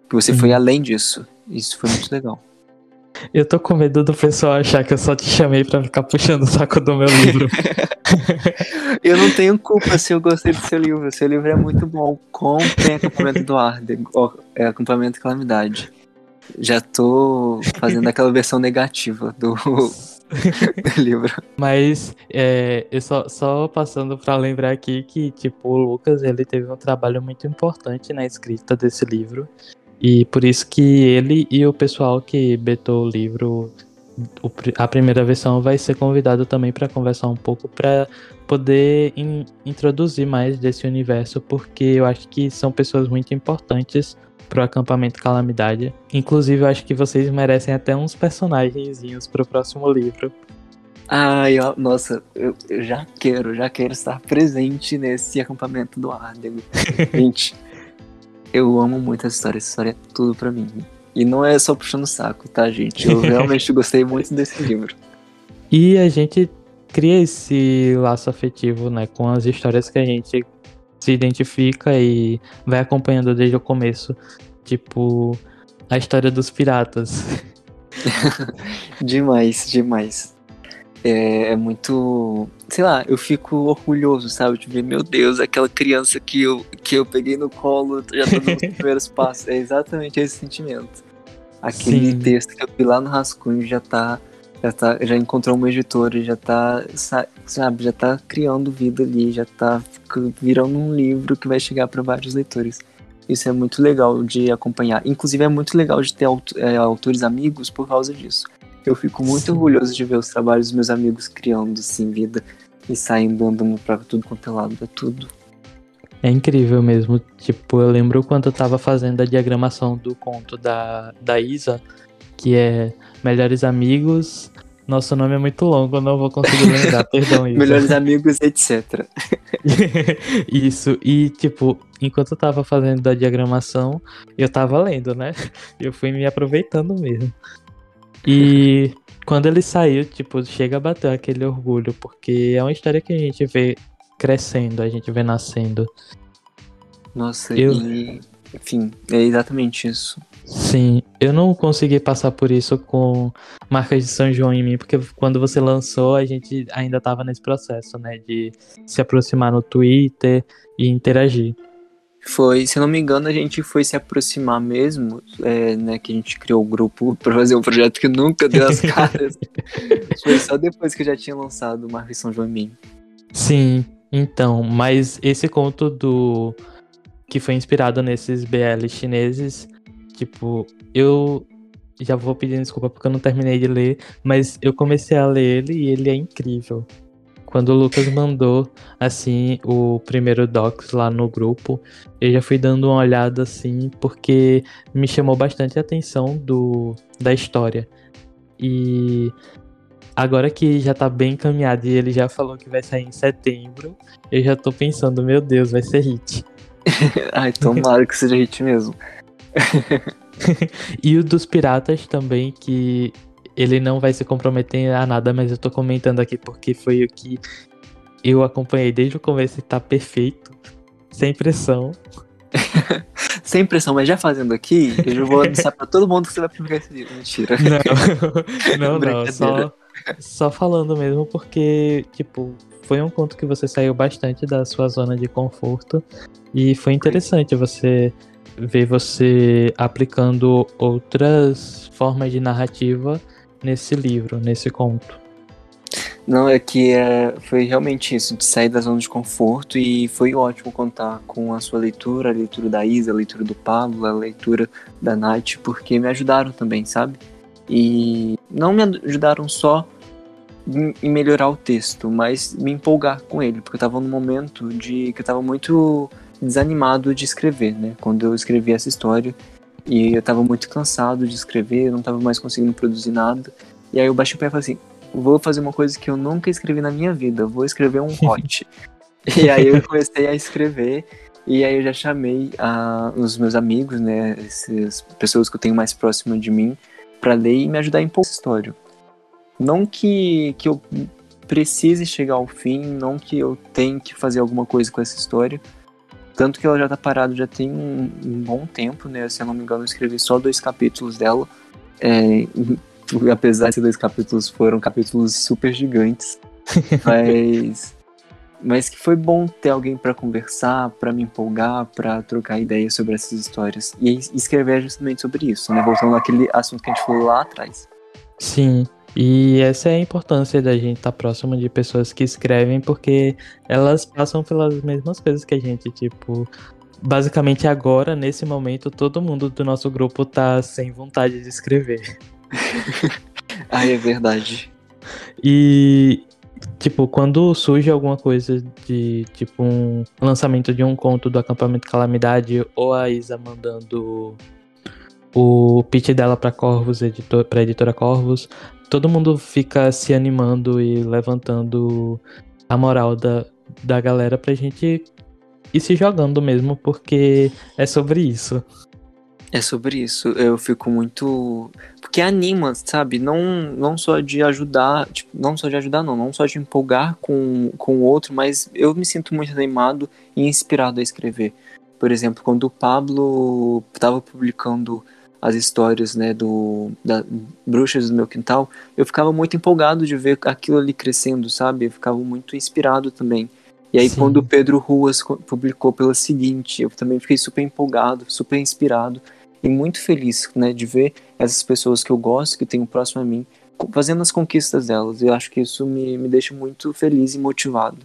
Que você uhum. foi além disso. Isso foi muito legal. Eu tô com medo do pessoal achar que eu só te chamei pra ficar puxando o saco do meu livro. eu não tenho culpa se eu gostei do seu livro. Seu livro é muito bom. Comprem Acampamento do Arden, é Acampamento Calamidade. Já tô fazendo aquela versão negativa do, livro. Mas é, eu só, só passando para lembrar aqui que, tipo, o Lucas ele teve um trabalho muito importante na escrita desse livro. E por isso que ele e o pessoal que betou o livro, a primeira versão, vai ser convidado também para conversar um pouco para poder in, introduzir mais desse universo, porque eu acho que são pessoas muito importantes pro acampamento Calamidade. Inclusive, eu acho que vocês merecem até uns personagenzinhos pro próximo livro. Ai, ó, nossa, eu, eu, já quero, já quero estar presente nesse acampamento do Arden. Gente, eu amo muito essa história, essa história é tudo para mim. E não é só puxando o saco, tá, gente? Eu realmente gostei muito desse livro. E a gente cria esse laço afetivo, né, com as histórias que a gente se identifica e vai acompanhando desde o começo. Tipo, a história dos piratas. demais, demais. É, é, muito. Sei lá, eu fico orgulhoso, sabe? De ver, meu Deus, aquela criança que eu, que eu peguei no colo, já tô dando os primeiros passos. É exatamente esse sentimento. Aquele Sim. texto que eu vi lá no rascunho já tá. Já, tá, já encontrou uma editora, já tá, sabe, já tá criando vida ali, já tá virando um livro que vai chegar para vários leitores. Isso é muito legal de acompanhar. Inclusive, é muito legal de ter é, autores amigos por causa disso. Eu fico muito Sim. orgulhoso de ver os trabalhos dos meus amigos criando, assim, vida e saindo andando pra tudo quanto é lado, é tudo. É incrível mesmo. Tipo, eu lembro quando eu tava fazendo a diagramação do conto da, da Isa, que é Melhores Amigos. Nosso nome é muito longo, eu não vou conseguir lembrar, perdão, Isa. Melhores Amigos, etc. Isso, e tipo, enquanto eu tava fazendo a diagramação, eu tava lendo, né? Eu fui me aproveitando mesmo. E quando ele saiu, tipo, chega a bater aquele orgulho, porque é uma história que a gente vê crescendo, a gente vê nascendo. Nossa, eu... e enfim, é exatamente isso. Sim, eu não consegui passar por isso com marcas de São João em mim, porque quando você lançou, a gente ainda estava nesse processo, né, de se aproximar no Twitter e interagir. Foi, se eu não me engano, a gente foi se aproximar mesmo, é, né? Que a gente criou o grupo para fazer um projeto que nunca deu as caras. foi só depois que eu já tinha lançado Marca São João em mim. Sim, então, mas esse conto do. que foi inspirado nesses BL chineses, tipo, eu já vou pedindo desculpa porque eu não terminei de ler, mas eu comecei a ler ele e ele é incrível. Quando o Lucas mandou, assim, o primeiro docs lá no grupo, eu já fui dando uma olhada, assim, porque me chamou bastante a atenção do, da história. E agora que já tá bem encaminhado e ele já falou que vai sair em setembro, eu já tô pensando, meu Deus, vai ser hit. Ai, tomara que seja hit mesmo. e o dos piratas também, que ele não vai se comprometer a nada, mas eu tô comentando aqui porque foi o que eu acompanhei desde o começo e tá perfeito. Sem pressão. Sem pressão, mas já fazendo aqui, eu já vou anunciar pra todo mundo que você vai publicar esse livro. Mentira. Não, não, não. Só, só falando mesmo, porque, tipo, foi um conto que você saiu bastante da sua zona de conforto. E foi interessante você ver você aplicando outras formas de narrativa nesse livro, nesse conto. Não, é que é, foi realmente isso, de sair da zona de conforto e foi ótimo contar com a sua leitura, a leitura da Isa, a leitura do Pablo, a leitura da Nath, porque me ajudaram também, sabe? E não me ajudaram só em melhorar o texto, mas me empolgar com ele, porque eu estava num momento de que eu estava muito desanimado de escrever, né? Quando eu escrevi essa história, e eu tava muito cansado de escrever, não tava mais conseguindo produzir nada. E aí eu baixei o pé e falei assim: vou fazer uma coisa que eu nunca escrevi na minha vida, vou escrever um hot. e aí eu comecei a escrever. E aí eu já chamei a, os meus amigos, né, essas pessoas que eu tenho mais próximo de mim, para ler e me ajudar em pouco história. Não que, que eu precise chegar ao fim, não que eu tenha que fazer alguma coisa com essa história, tanto que ela já tá parada já tem um, um, bom tempo, né? Se eu não me engano, eu escrevi só dois capítulos dela. É, apesar de dois capítulos, foram capítulos super gigantes. mas, mas que foi bom ter alguém para conversar, para me empolgar, para trocar ideias sobre essas histórias. E escrever justamente sobre isso, né? Voltando àquele assunto que a gente falou lá atrás. Sim, e essa é a importância da gente estar tá próximo de pessoas que escrevem, porque elas passam pelas mesmas coisas que a gente, tipo, basicamente agora, nesse momento, todo mundo do nosso grupo tá sem vontade de escrever. ah, é verdade. E tipo, quando surge alguma coisa de tipo um lançamento de um conto do acampamento Calamidade ou a Isa mandando o pitch dela para Corvos, editor, para editora Corvos, todo mundo fica se animando e levantando a moral da, da galera pra gente ir se jogando mesmo, porque é sobre isso. É sobre isso. Eu fico muito. Porque anima, sabe? Não, não só de ajudar. Tipo, não só de ajudar, não. Não só de empolgar com, com o outro, mas eu me sinto muito animado e inspirado a escrever. Por exemplo, quando o Pablo estava publicando as histórias né, do da Bruxas do Meu Quintal, eu ficava muito empolgado de ver aquilo ali crescendo, sabe? Eu ficava muito inspirado também. E aí, Sim. quando o Pedro Ruas publicou pela seguinte, eu também fiquei super empolgado, super inspirado e muito feliz né, de ver essas pessoas que eu gosto, que tenho próximo a mim, fazendo as conquistas delas. Eu acho que isso me, me deixa muito feliz e motivado.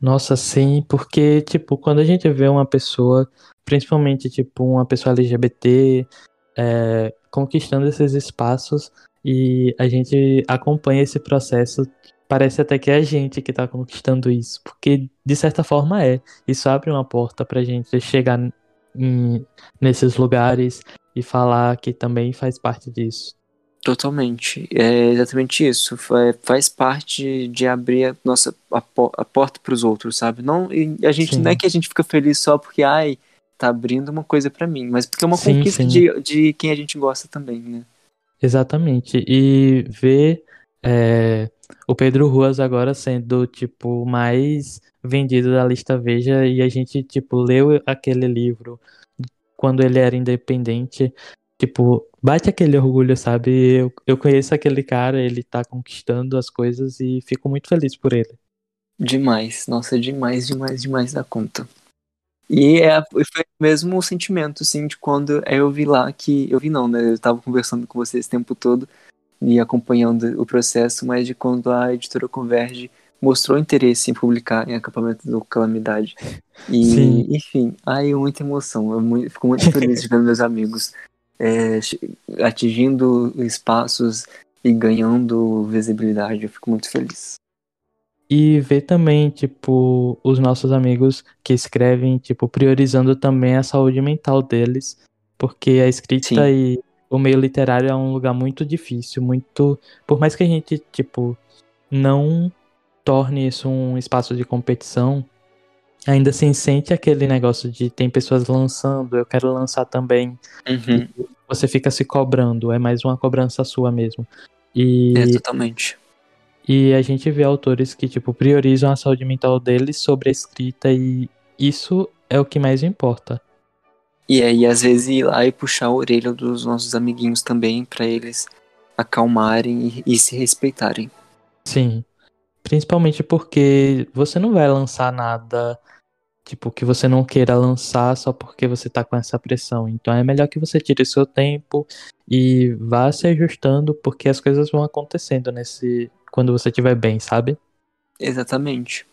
Nossa, sim, porque, tipo, quando a gente vê uma pessoa, principalmente, tipo, uma pessoa LGBT, é, conquistando esses espaços e a gente acompanha esse processo. Parece até que é a gente que está conquistando isso, porque de certa forma é. Isso abre uma porta para a gente chegar em, nesses lugares e falar que também faz parte disso. Totalmente. É exatamente isso. Faz parte de abrir a nossa a, a porta para os outros, sabe? Não, a gente Sim. não é que a gente fica feliz só porque ai, tá abrindo uma coisa para mim, mas porque é uma sim, conquista sim. De, de quem a gente gosta também, né? Exatamente. E ver é, o Pedro Ruas agora sendo, tipo, mais vendido da lista Veja e a gente, tipo, leu aquele livro quando ele era independente. Tipo, bate aquele orgulho, sabe? Eu, eu conheço aquele cara, ele tá conquistando as coisas e fico muito feliz por ele. Demais, nossa, demais, demais, demais da conta. E é, foi o mesmo sentimento, assim, de quando eu vi lá que. Eu vi não, né? Eu tava conversando com você esse tempo todo e acompanhando o processo, mas de quando a editora Converge mostrou interesse em publicar em acampamento do Calamidade. E, Sim. enfim, aí muita emoção. Eu muito, fico muito feliz de ver meus amigos é, atingindo espaços e ganhando visibilidade. Eu fico muito feliz. E ver também, tipo, os nossos amigos que escrevem, tipo, priorizando também a saúde mental deles, porque a escrita Sim. e o meio literário é um lugar muito difícil, muito. Por mais que a gente, tipo, não torne isso um espaço de competição, ainda assim sente aquele negócio de tem pessoas lançando, eu quero lançar também. Uhum. Você fica se cobrando, é mais uma cobrança sua mesmo. E é, totalmente. E a gente vê autores que, tipo, priorizam a saúde mental deles sobre a escrita e isso é o que mais importa. E aí, às vezes, ir lá e puxar a orelha dos nossos amiguinhos também, para eles acalmarem e, e, se respeitarem. Sim. Principalmente porque você não vai lançar nada, tipo, que você não queira lançar só porque você tá com essa pressão. Então é melhor que você tire seu tempo e vá se ajustando, porque as coisas vão acontecendo nesse, quando você estiver bem, sabe? Exatamente.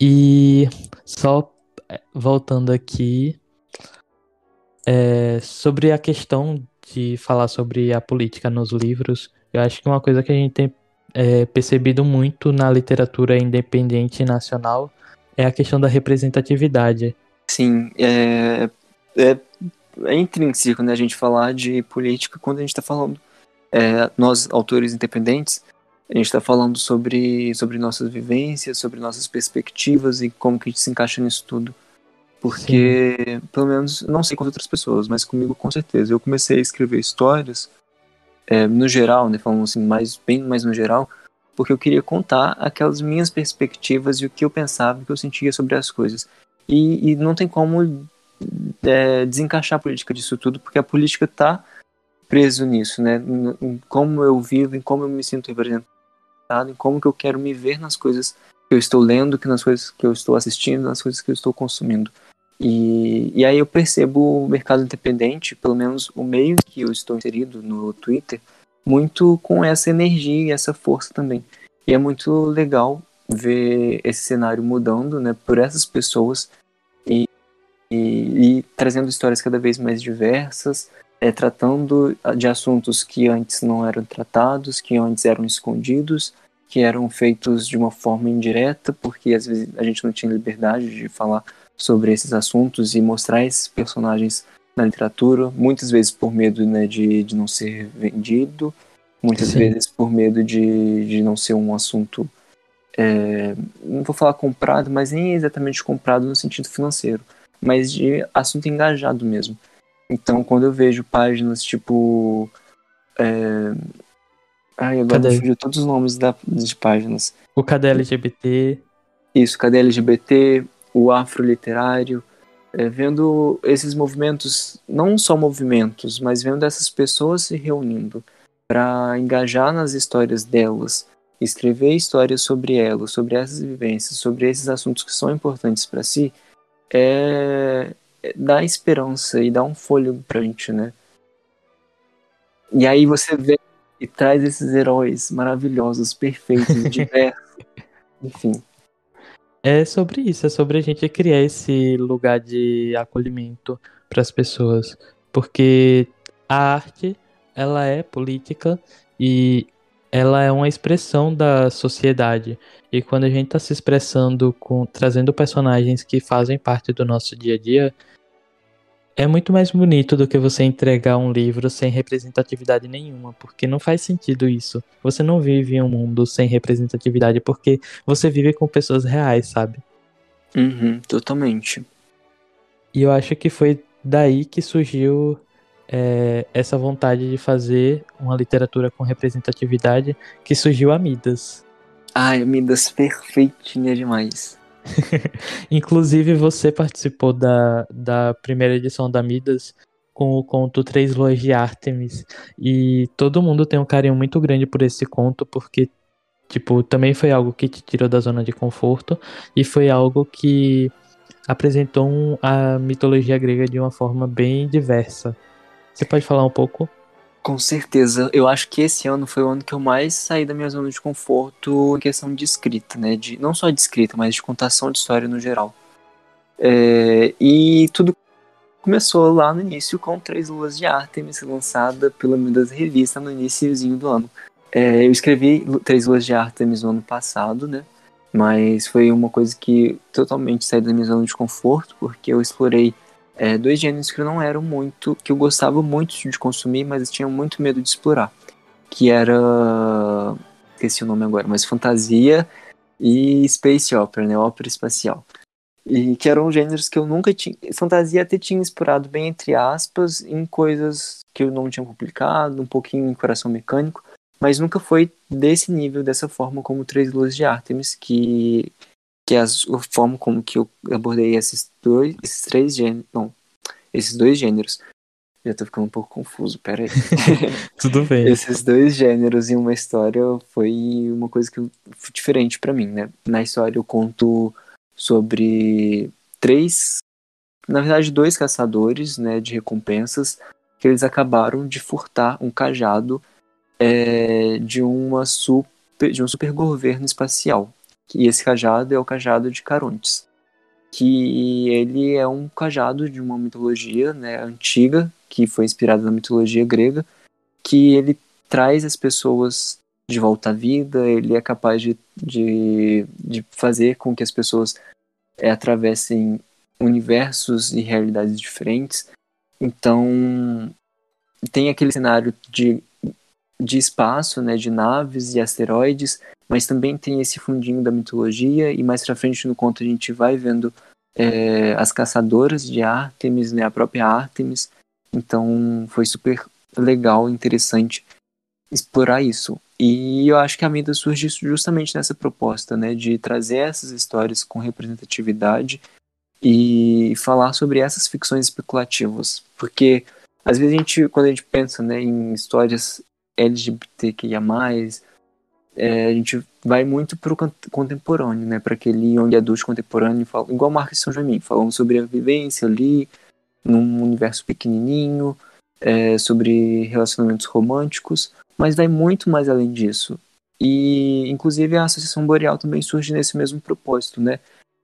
E só é, voltando aqui é, sobre a questão de falar sobre a política nos livros, eu acho que uma coisa que a gente tem é, percebido muito na literatura independente nacional é a questão da representatividade. Sim, é, é, é intrínseco né, a gente falar de política quando a gente está falando, é, nós, autores independentes, a gente está falando sobre, sobre nossas vivências, sobre nossas perspectivas e como que a gente se encaixa nisso tudo. Porque, Sim. pelo menos, não sei com outras pessoas, mas comigo com certeza. Eu comecei a escrever histórias, é, no geral, né, falando assim, mais, bem mais no geral, porque eu queria contar aquelas minhas perspectivas e o que eu pensava, o que eu sentia sobre as coisas. E, e não tem como é, desencaixar a política disso tudo, porque a política está preso nisso, né? Em como eu vivo, em como eu me sinto representado, em como que eu quero me ver nas coisas que eu estou lendo, que nas coisas que eu estou assistindo, nas coisas que eu estou consumindo. E, e aí eu percebo o mercado independente, pelo menos o meio que eu estou inserido no Twitter, muito com essa energia e essa força também. E é muito legal ver esse cenário mudando, né, por essas pessoas e, e, e trazendo histórias cada vez mais diversas, é, tratando de assuntos que antes não eram tratados, que antes eram escondidos, que eram feitos de uma forma indireta, porque às vezes a gente não tinha liberdade de falar sobre esses assuntos e mostrar esses personagens na literatura, muitas vezes por medo né, de, de não ser vendido, muitas Sim. vezes por medo de, de não ser um assunto, é, não vou falar comprado, mas nem exatamente comprado no sentido financeiro, mas de assunto engajado mesmo. Então, quando eu vejo páginas tipo. É... Ai, agora Cadê? fugiu todos os nomes da, de páginas. O Cadê LGBT? Isso, Cadê LGBT, o Afro Literário. É, vendo esses movimentos, não só movimentos, mas vendo essas pessoas se reunindo para engajar nas histórias delas, escrever histórias sobre elas, sobre essas vivências, sobre esses assuntos que são importantes para si, é, dá esperança e dá um fôlego pra gente, né? E aí você vê e traz esses heróis maravilhosos, perfeitos, diversos, enfim. É sobre isso, é sobre a gente criar esse lugar de acolhimento para as pessoas, porque a arte, ela é política e ela é uma expressão da sociedade. E quando a gente está se expressando com trazendo personagens que fazem parte do nosso dia a dia, é muito mais bonito do que você entregar um livro sem representatividade nenhuma, porque não faz sentido isso. Você não vive em um mundo sem representatividade, porque você vive com pessoas reais, sabe? Uhum, totalmente. E eu acho que foi daí que surgiu é, essa vontade de fazer uma literatura com representatividade, que surgiu a Midas. Ai, Midas perfeitinha demais. Inclusive, você participou da, da primeira edição da Midas com o conto Três Luas de Artemis. E todo mundo tem um carinho muito grande por esse conto, porque, tipo, também foi algo que te tirou da zona de conforto e foi algo que apresentou a mitologia grega de uma forma bem diversa. Você pode falar um pouco? Com certeza. Eu acho que esse ano foi o ano que eu mais saí da minha zona de conforto em questão de escrita, né? De, não só de escrita, mas de contação de história no geral. É, e tudo começou lá no início com Três Luas de Artemis, lançada pela Midas Revista no iníciozinho do ano. É, eu escrevi Três Luas de Artemis no ano passado, né? Mas foi uma coisa que totalmente saiu da minha zona de conforto, porque eu explorei é, dois gêneros que não eram muito, que eu gostava muito de consumir, mas tinha muito medo de explorar, que era, esqueci o nome agora, mas fantasia e space opera, né, ópera espacial. E que eram gêneros que eu nunca tinha, fantasia até tinha explorado bem entre aspas em coisas que eu não tinha publicado, um pouquinho em Coração Mecânico, mas nunca foi desse nível, dessa forma como Três Luzes de Artemis, que que é a forma como que eu abordei esses dois, esses três gêneros, não, esses dois gêneros. Já tô ficando um pouco confuso, pera aí. Tudo bem. Esses dois gêneros em uma história foi uma coisa que diferente para mim, né? Na história eu conto sobre três, na verdade dois caçadores, né, de recompensas que eles acabaram de furtar um cajado é, de uma super, de um super governo espacial e esse cajado é o cajado de Carontes, que ele é um cajado de uma mitologia né, antiga, que foi inspirada na mitologia grega, que ele traz as pessoas de volta à vida, ele é capaz de, de, de fazer com que as pessoas é, atravessem universos e realidades diferentes. Então, tem aquele cenário de, de espaço, né, de naves e asteroides, mas também tem esse fundinho da mitologia, e mais pra frente no conto a gente vai vendo é, as caçadoras de Artemis, né, a própria Artemis, então foi super legal, interessante explorar isso. E eu acho que a Mida surge justamente nessa proposta, né, de trazer essas histórias com representatividade e falar sobre essas ficções especulativas, porque às vezes a gente, quando a gente pensa né, em histórias LGBTQIA+, é, a gente vai muito para o contemporâneo, né, para aquele young adulto contemporâneo, igual Marcos São Germain, falando sobre a vivência ali, num universo pequenininho, é, sobre relacionamentos românticos, mas vai muito mais além disso. E, inclusive, a Associação Boreal também surge nesse mesmo propósito, né?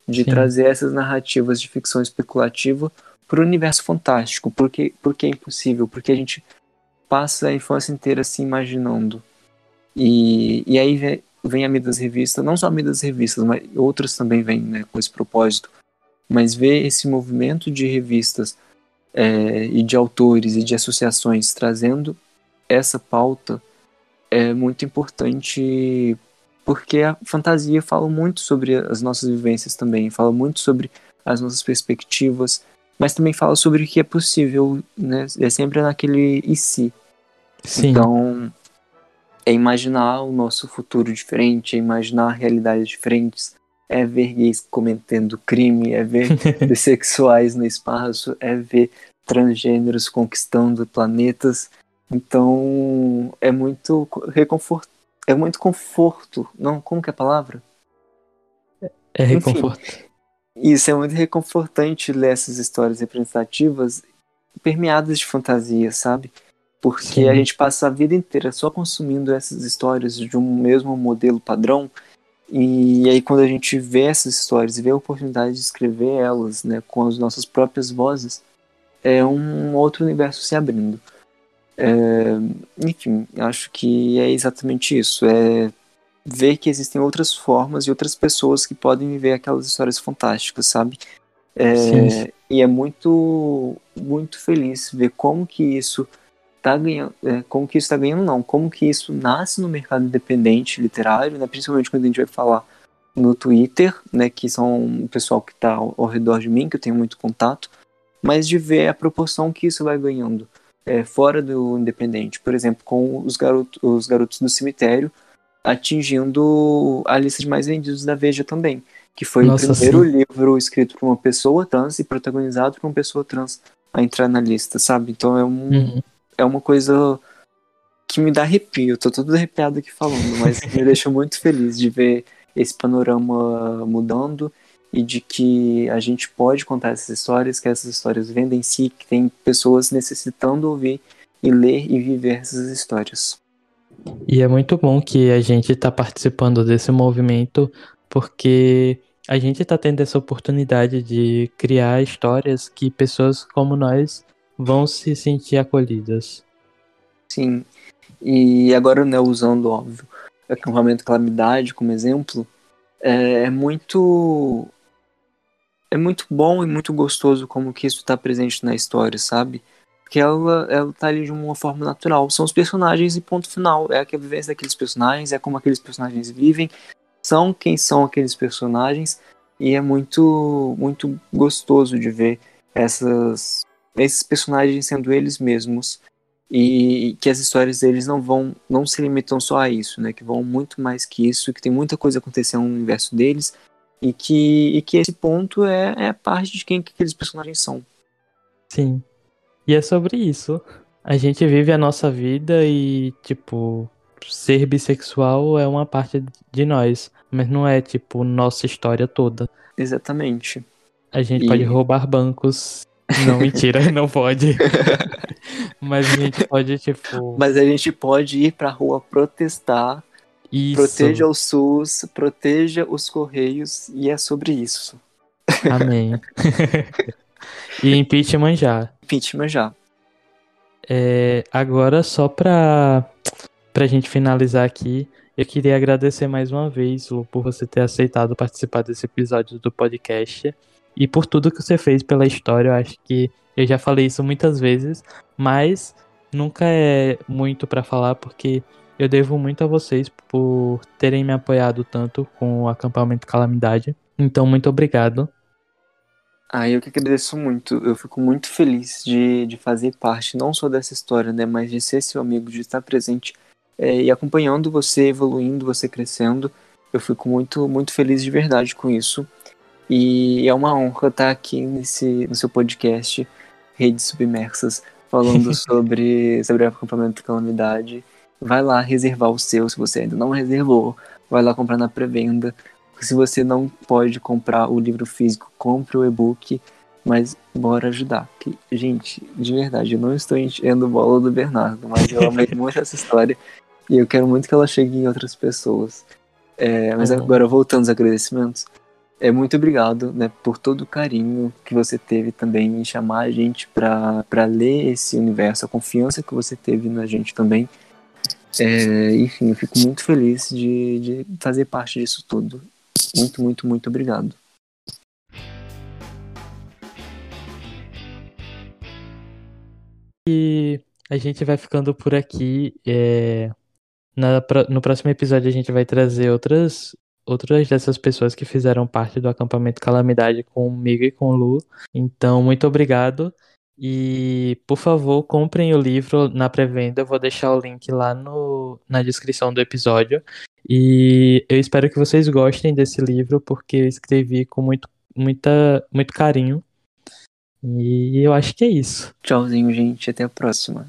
De Sim. trazer essas narrativas de ficção especulativa para o universo fantástico. Porque, porque é impossível, porque a gente passa a infância inteira se imaginando. E, e aí vem, vem a mídia das revistas, não só a mídia das revistas, mas outras também vêm né, com esse propósito. Mas ver esse movimento de revistas é, e de autores e de associações trazendo essa pauta é muito importante porque a fantasia fala muito sobre as nossas vivências também, fala muito sobre as nossas perspectivas, mas também fala sobre o que é possível, né? É sempre naquele e se. Sim. Então, é imaginar o nosso futuro diferente, é imaginar realidades diferentes, é ver gays cometendo crime, é ver bissexuais no espaço, é ver transgêneros conquistando planetas. Então é muito reconforto, é muito conforto, não, como que é a palavra? É reconforto. Enfim, isso é muito reconfortante ler essas histórias representativas permeadas de fantasia, sabe? Porque Sim. a gente passa a vida inteira só consumindo essas histórias de um mesmo modelo padrão e aí quando a gente vê essas histórias e vê a oportunidade de escrever elas, né, com as nossas próprias vozes, é um outro universo se abrindo. É, enfim, acho que é exatamente isso. É ver que existem outras formas e outras pessoas que podem viver aquelas histórias fantásticas, sabe? É, sim, E é muito, muito feliz ver como que isso tá ganhando, é, como que isso tá ganhando não, como que isso nasce no mercado independente literário, né? Principalmente quando a gente vai falar no Twitter, né? Que são o pessoal que está ao, ao redor de mim, que eu tenho muito contato, mas de ver a proporção que isso vai ganhando é, fora do independente. Por exemplo, com os, garoto, os garotos do cemitério atingindo a lista de mais vendidos da Veja também, que foi Nossa, o primeiro sim. livro escrito por uma pessoa trans e protagonizado por uma pessoa trans a entrar na lista, sabe? Então é, um, uhum. É uma coisa que me dá arrepio. Eu tô todo arrepiado aqui falando, mas me deixa muito feliz de ver esse panorama mudando e de que a gente pode contar essas histórias, que essas histórias vendem em si, que tem pessoas necessitando ouvir e ler e viver essas histórias. E é muito bom que a gente está participando desse movimento, porque a gente está tendo essa oportunidade de criar histórias que pessoas como nós vão se sentir acolhidas. Sim. E agora, né, usando, óbvio, acampamento Calamidade como exemplo, é, é muito é muito bom e muito gostoso como que isso está presente na história, sabe? Porque ela, ela tá ali de uma forma natural. São os personagens e ponto final. É a vivência daqueles personagens, é como aqueles personagens vivem, são quem são aqueles personagens. E é muito, muito gostoso de ver essas, esses personagens sendo eles mesmos. E, que as histórias deles não vão, não se limitam só a isso, né? Que vão muito mais que isso, que tem muita coisa acontecendo no universo deles e que, e que esse ponto é, é parte de quem que aqueles personagens são. Sim. E é sobre isso. A gente vive a nossa vida e, tipo, ser bissexual é uma parte de nós. Mas não é, tipo, nossa história toda. Exatamente. A gente e... pode roubar bancos. Não, mentira, não pode. Mas a gente pode, tipo. Mas a gente pode ir pra rua protestar isso. Proteja o SUS, proteja os Correios, e é sobre isso. Amém. e impeachment já. Impeachment já. É, agora, só pra, pra gente finalizar aqui, eu queria agradecer mais uma vez, Lu, por você ter aceitado participar desse episódio do podcast e por tudo que você fez pela história. Eu acho que eu já falei isso muitas vezes, mas nunca é muito para falar, porque eu devo muito a vocês por terem me apoiado tanto com o acampamento Calamidade. Então, muito obrigado. Ah, eu que agradeço muito. Eu fico muito feliz de, de fazer parte não só dessa história, né, mas de ser seu amigo, de estar presente é, e acompanhando você evoluindo, você crescendo. Eu fico muito, muito feliz de verdade com isso. E é uma honra estar aqui nesse, no seu podcast Redes Submersas falando sobre, sobre o acampamento Calamidade. Vai lá reservar o seu se você ainda não reservou. Vai lá comprar na pré-venda. Se você não pode comprar o livro físico, compre o e-book. Mas bora ajudar. Que, gente, de verdade, eu não estou enchendo bola do Bernardo, mas eu amei muito essa história. E eu quero muito que ela chegue em outras pessoas. É, mas uhum. agora, voltando aos agradecimentos, é muito obrigado né, por todo o carinho que você teve também em chamar a gente para ler esse universo, a confiança que você teve na gente também. É, enfim, eu fico muito feliz de, de fazer parte disso tudo. Muito, muito, muito obrigado. E a gente vai ficando por aqui. É... Na, no próximo episódio a gente vai trazer outras outras dessas pessoas que fizeram parte do acampamento Calamidade comigo e com o Lu. Então, muito obrigado. E, por favor, comprem o livro na pré-venda. Eu vou deixar o link lá no, na descrição do episódio. E eu espero que vocês gostem desse livro, porque eu escrevi com muito, muita, muito carinho. E eu acho que é isso. Tchauzinho, gente. Até a próxima.